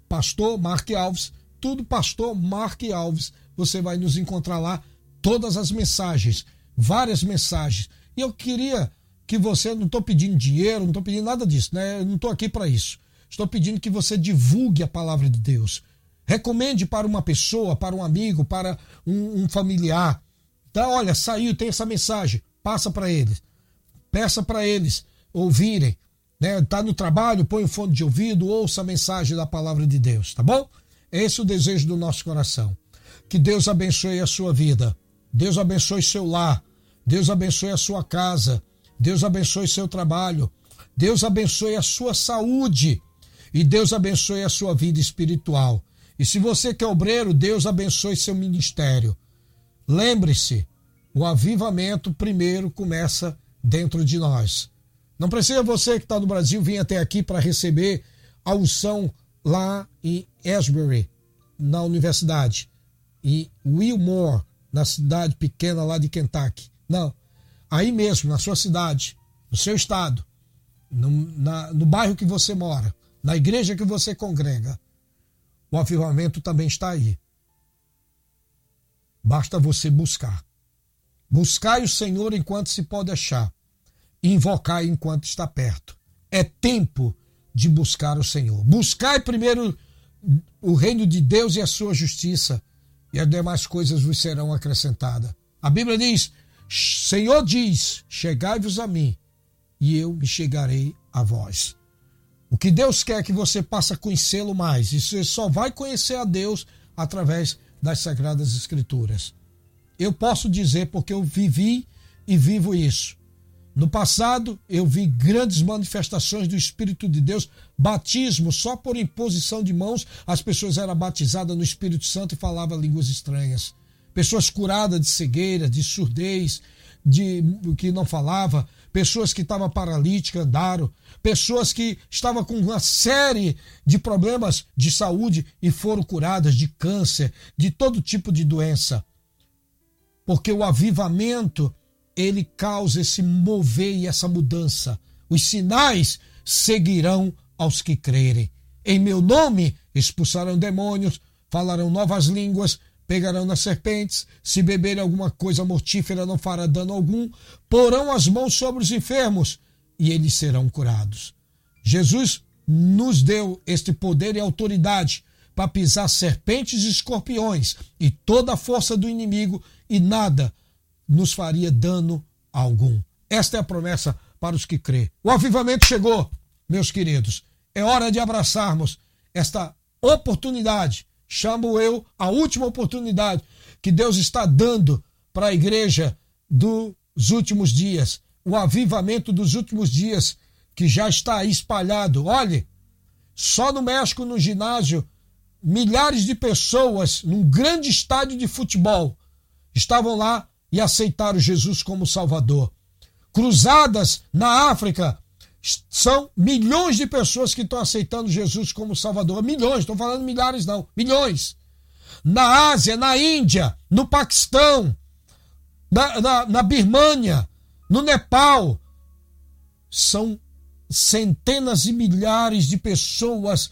Pastor Mark Alves, tudo Pastor Mark Alves. Você vai nos encontrar lá todas as mensagens, várias mensagens. E eu queria que você, não estou pedindo dinheiro, não estou pedindo nada disso, né? Eu não estou aqui para isso. Estou pedindo que você divulgue a palavra de Deus. Recomende para uma pessoa, para um amigo, para um, um familiar. Tá, olha, saiu, tem essa mensagem. Passa para eles. Peça para eles ouvirem. Né? Tá no trabalho, põe o fone de ouvido, ouça a mensagem da palavra de Deus, tá bom? Esse é o desejo do nosso coração. Que Deus abençoe a sua vida. Deus abençoe seu lar. Deus abençoe a sua casa. Deus abençoe seu trabalho. Deus abençoe a sua saúde. E Deus abençoe a sua vida espiritual. E se você é obreiro, Deus abençoe seu ministério. Lembre-se, o avivamento primeiro começa dentro de nós. Não precisa você que está no Brasil vir até aqui para receber a unção lá em Asbury, na universidade, e Wilmore, na cidade pequena lá de Kentucky. Não. Aí mesmo, na sua cidade, no seu estado, no, na, no bairro que você mora, na igreja que você congrega, o avivamento também está aí. Basta você buscar. Buscai o Senhor enquanto se pode achar, invocai enquanto está perto. É tempo de buscar o Senhor. Buscai primeiro o reino de Deus e a sua justiça, e as demais coisas vos serão acrescentadas. A Bíblia diz: Senhor diz: Chegai-vos a mim, e eu me chegarei a vós. O que Deus quer é que você passe a conhecê-lo mais. E você só vai conhecer a Deus através das Sagradas Escrituras. Eu posso dizer porque eu vivi e vivo isso. No passado, eu vi grandes manifestações do Espírito de Deus, batismo, só por imposição de mãos, as pessoas eram batizadas no Espírito Santo e falavam línguas estranhas. Pessoas curadas de cegueira, de surdez, de que não falava, pessoas que estavam paralíticas andaram, pessoas que estavam com uma série de problemas de saúde e foram curadas de câncer, de todo tipo de doença. Porque o avivamento ele causa esse mover e essa mudança. Os sinais seguirão aos que crerem. Em meu nome expulsarão demônios, falarão novas línguas, pegarão nas serpentes, se beberem alguma coisa mortífera não fará dano algum, porão as mãos sobre os enfermos e eles serão curados. Jesus nos deu este poder e autoridade para pisar serpentes e escorpiões e toda a força do inimigo e nada nos faria dano algum. Esta é a promessa para os que crê. O avivamento chegou, meus queridos. É hora de abraçarmos esta oportunidade. Chamo eu a última oportunidade que Deus está dando para a igreja dos últimos dias. O avivamento dos últimos dias que já está espalhado. Olhe, só no México, no ginásio, milhares de pessoas num grande estádio de futebol estavam lá e aceitaram Jesus como Salvador. Cruzadas na África, são milhões de pessoas que estão aceitando Jesus como Salvador. Milhões, estou falando milhares não, milhões. Na Ásia, na Índia, no Paquistão, na, na, na Birmânia, no Nepal, são centenas e milhares de pessoas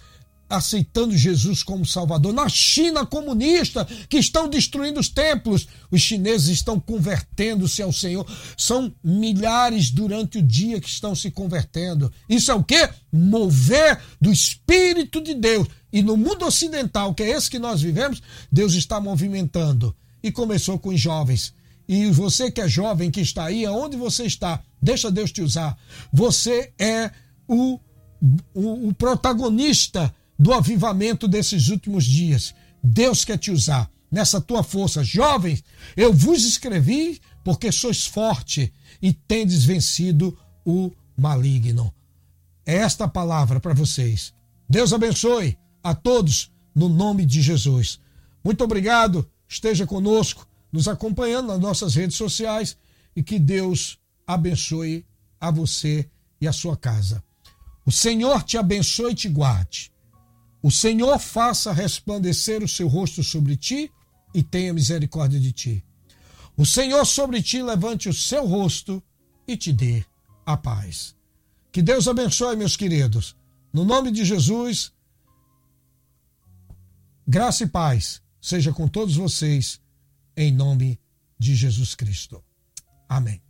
aceitando Jesus como Salvador. Na China comunista, que estão destruindo os templos, os chineses estão convertendo-se ao Senhor. São milhares durante o dia que estão se convertendo. Isso é o que? Mover do Espírito de Deus. E no mundo ocidental, que é esse que nós vivemos, Deus está movimentando. E começou com os jovens. E você que é jovem, que está aí, aonde você está, deixa Deus te usar. Você é o, o, o protagonista do avivamento desses últimos dias. Deus quer te usar nessa tua força. Jovens, eu vos escrevi porque sois forte e tendes vencido o maligno. É esta palavra para vocês. Deus abençoe a todos no nome de Jesus. Muito obrigado. Esteja conosco, nos acompanhando nas nossas redes sociais e que Deus abençoe a você e a sua casa. O Senhor te abençoe e te guarde. O Senhor faça resplandecer o seu rosto sobre ti e tenha misericórdia de ti. O Senhor sobre ti levante o seu rosto e te dê a paz. Que Deus abençoe, meus queridos. No nome de Jesus, graça e paz seja com todos vocês, em nome de Jesus Cristo. Amém.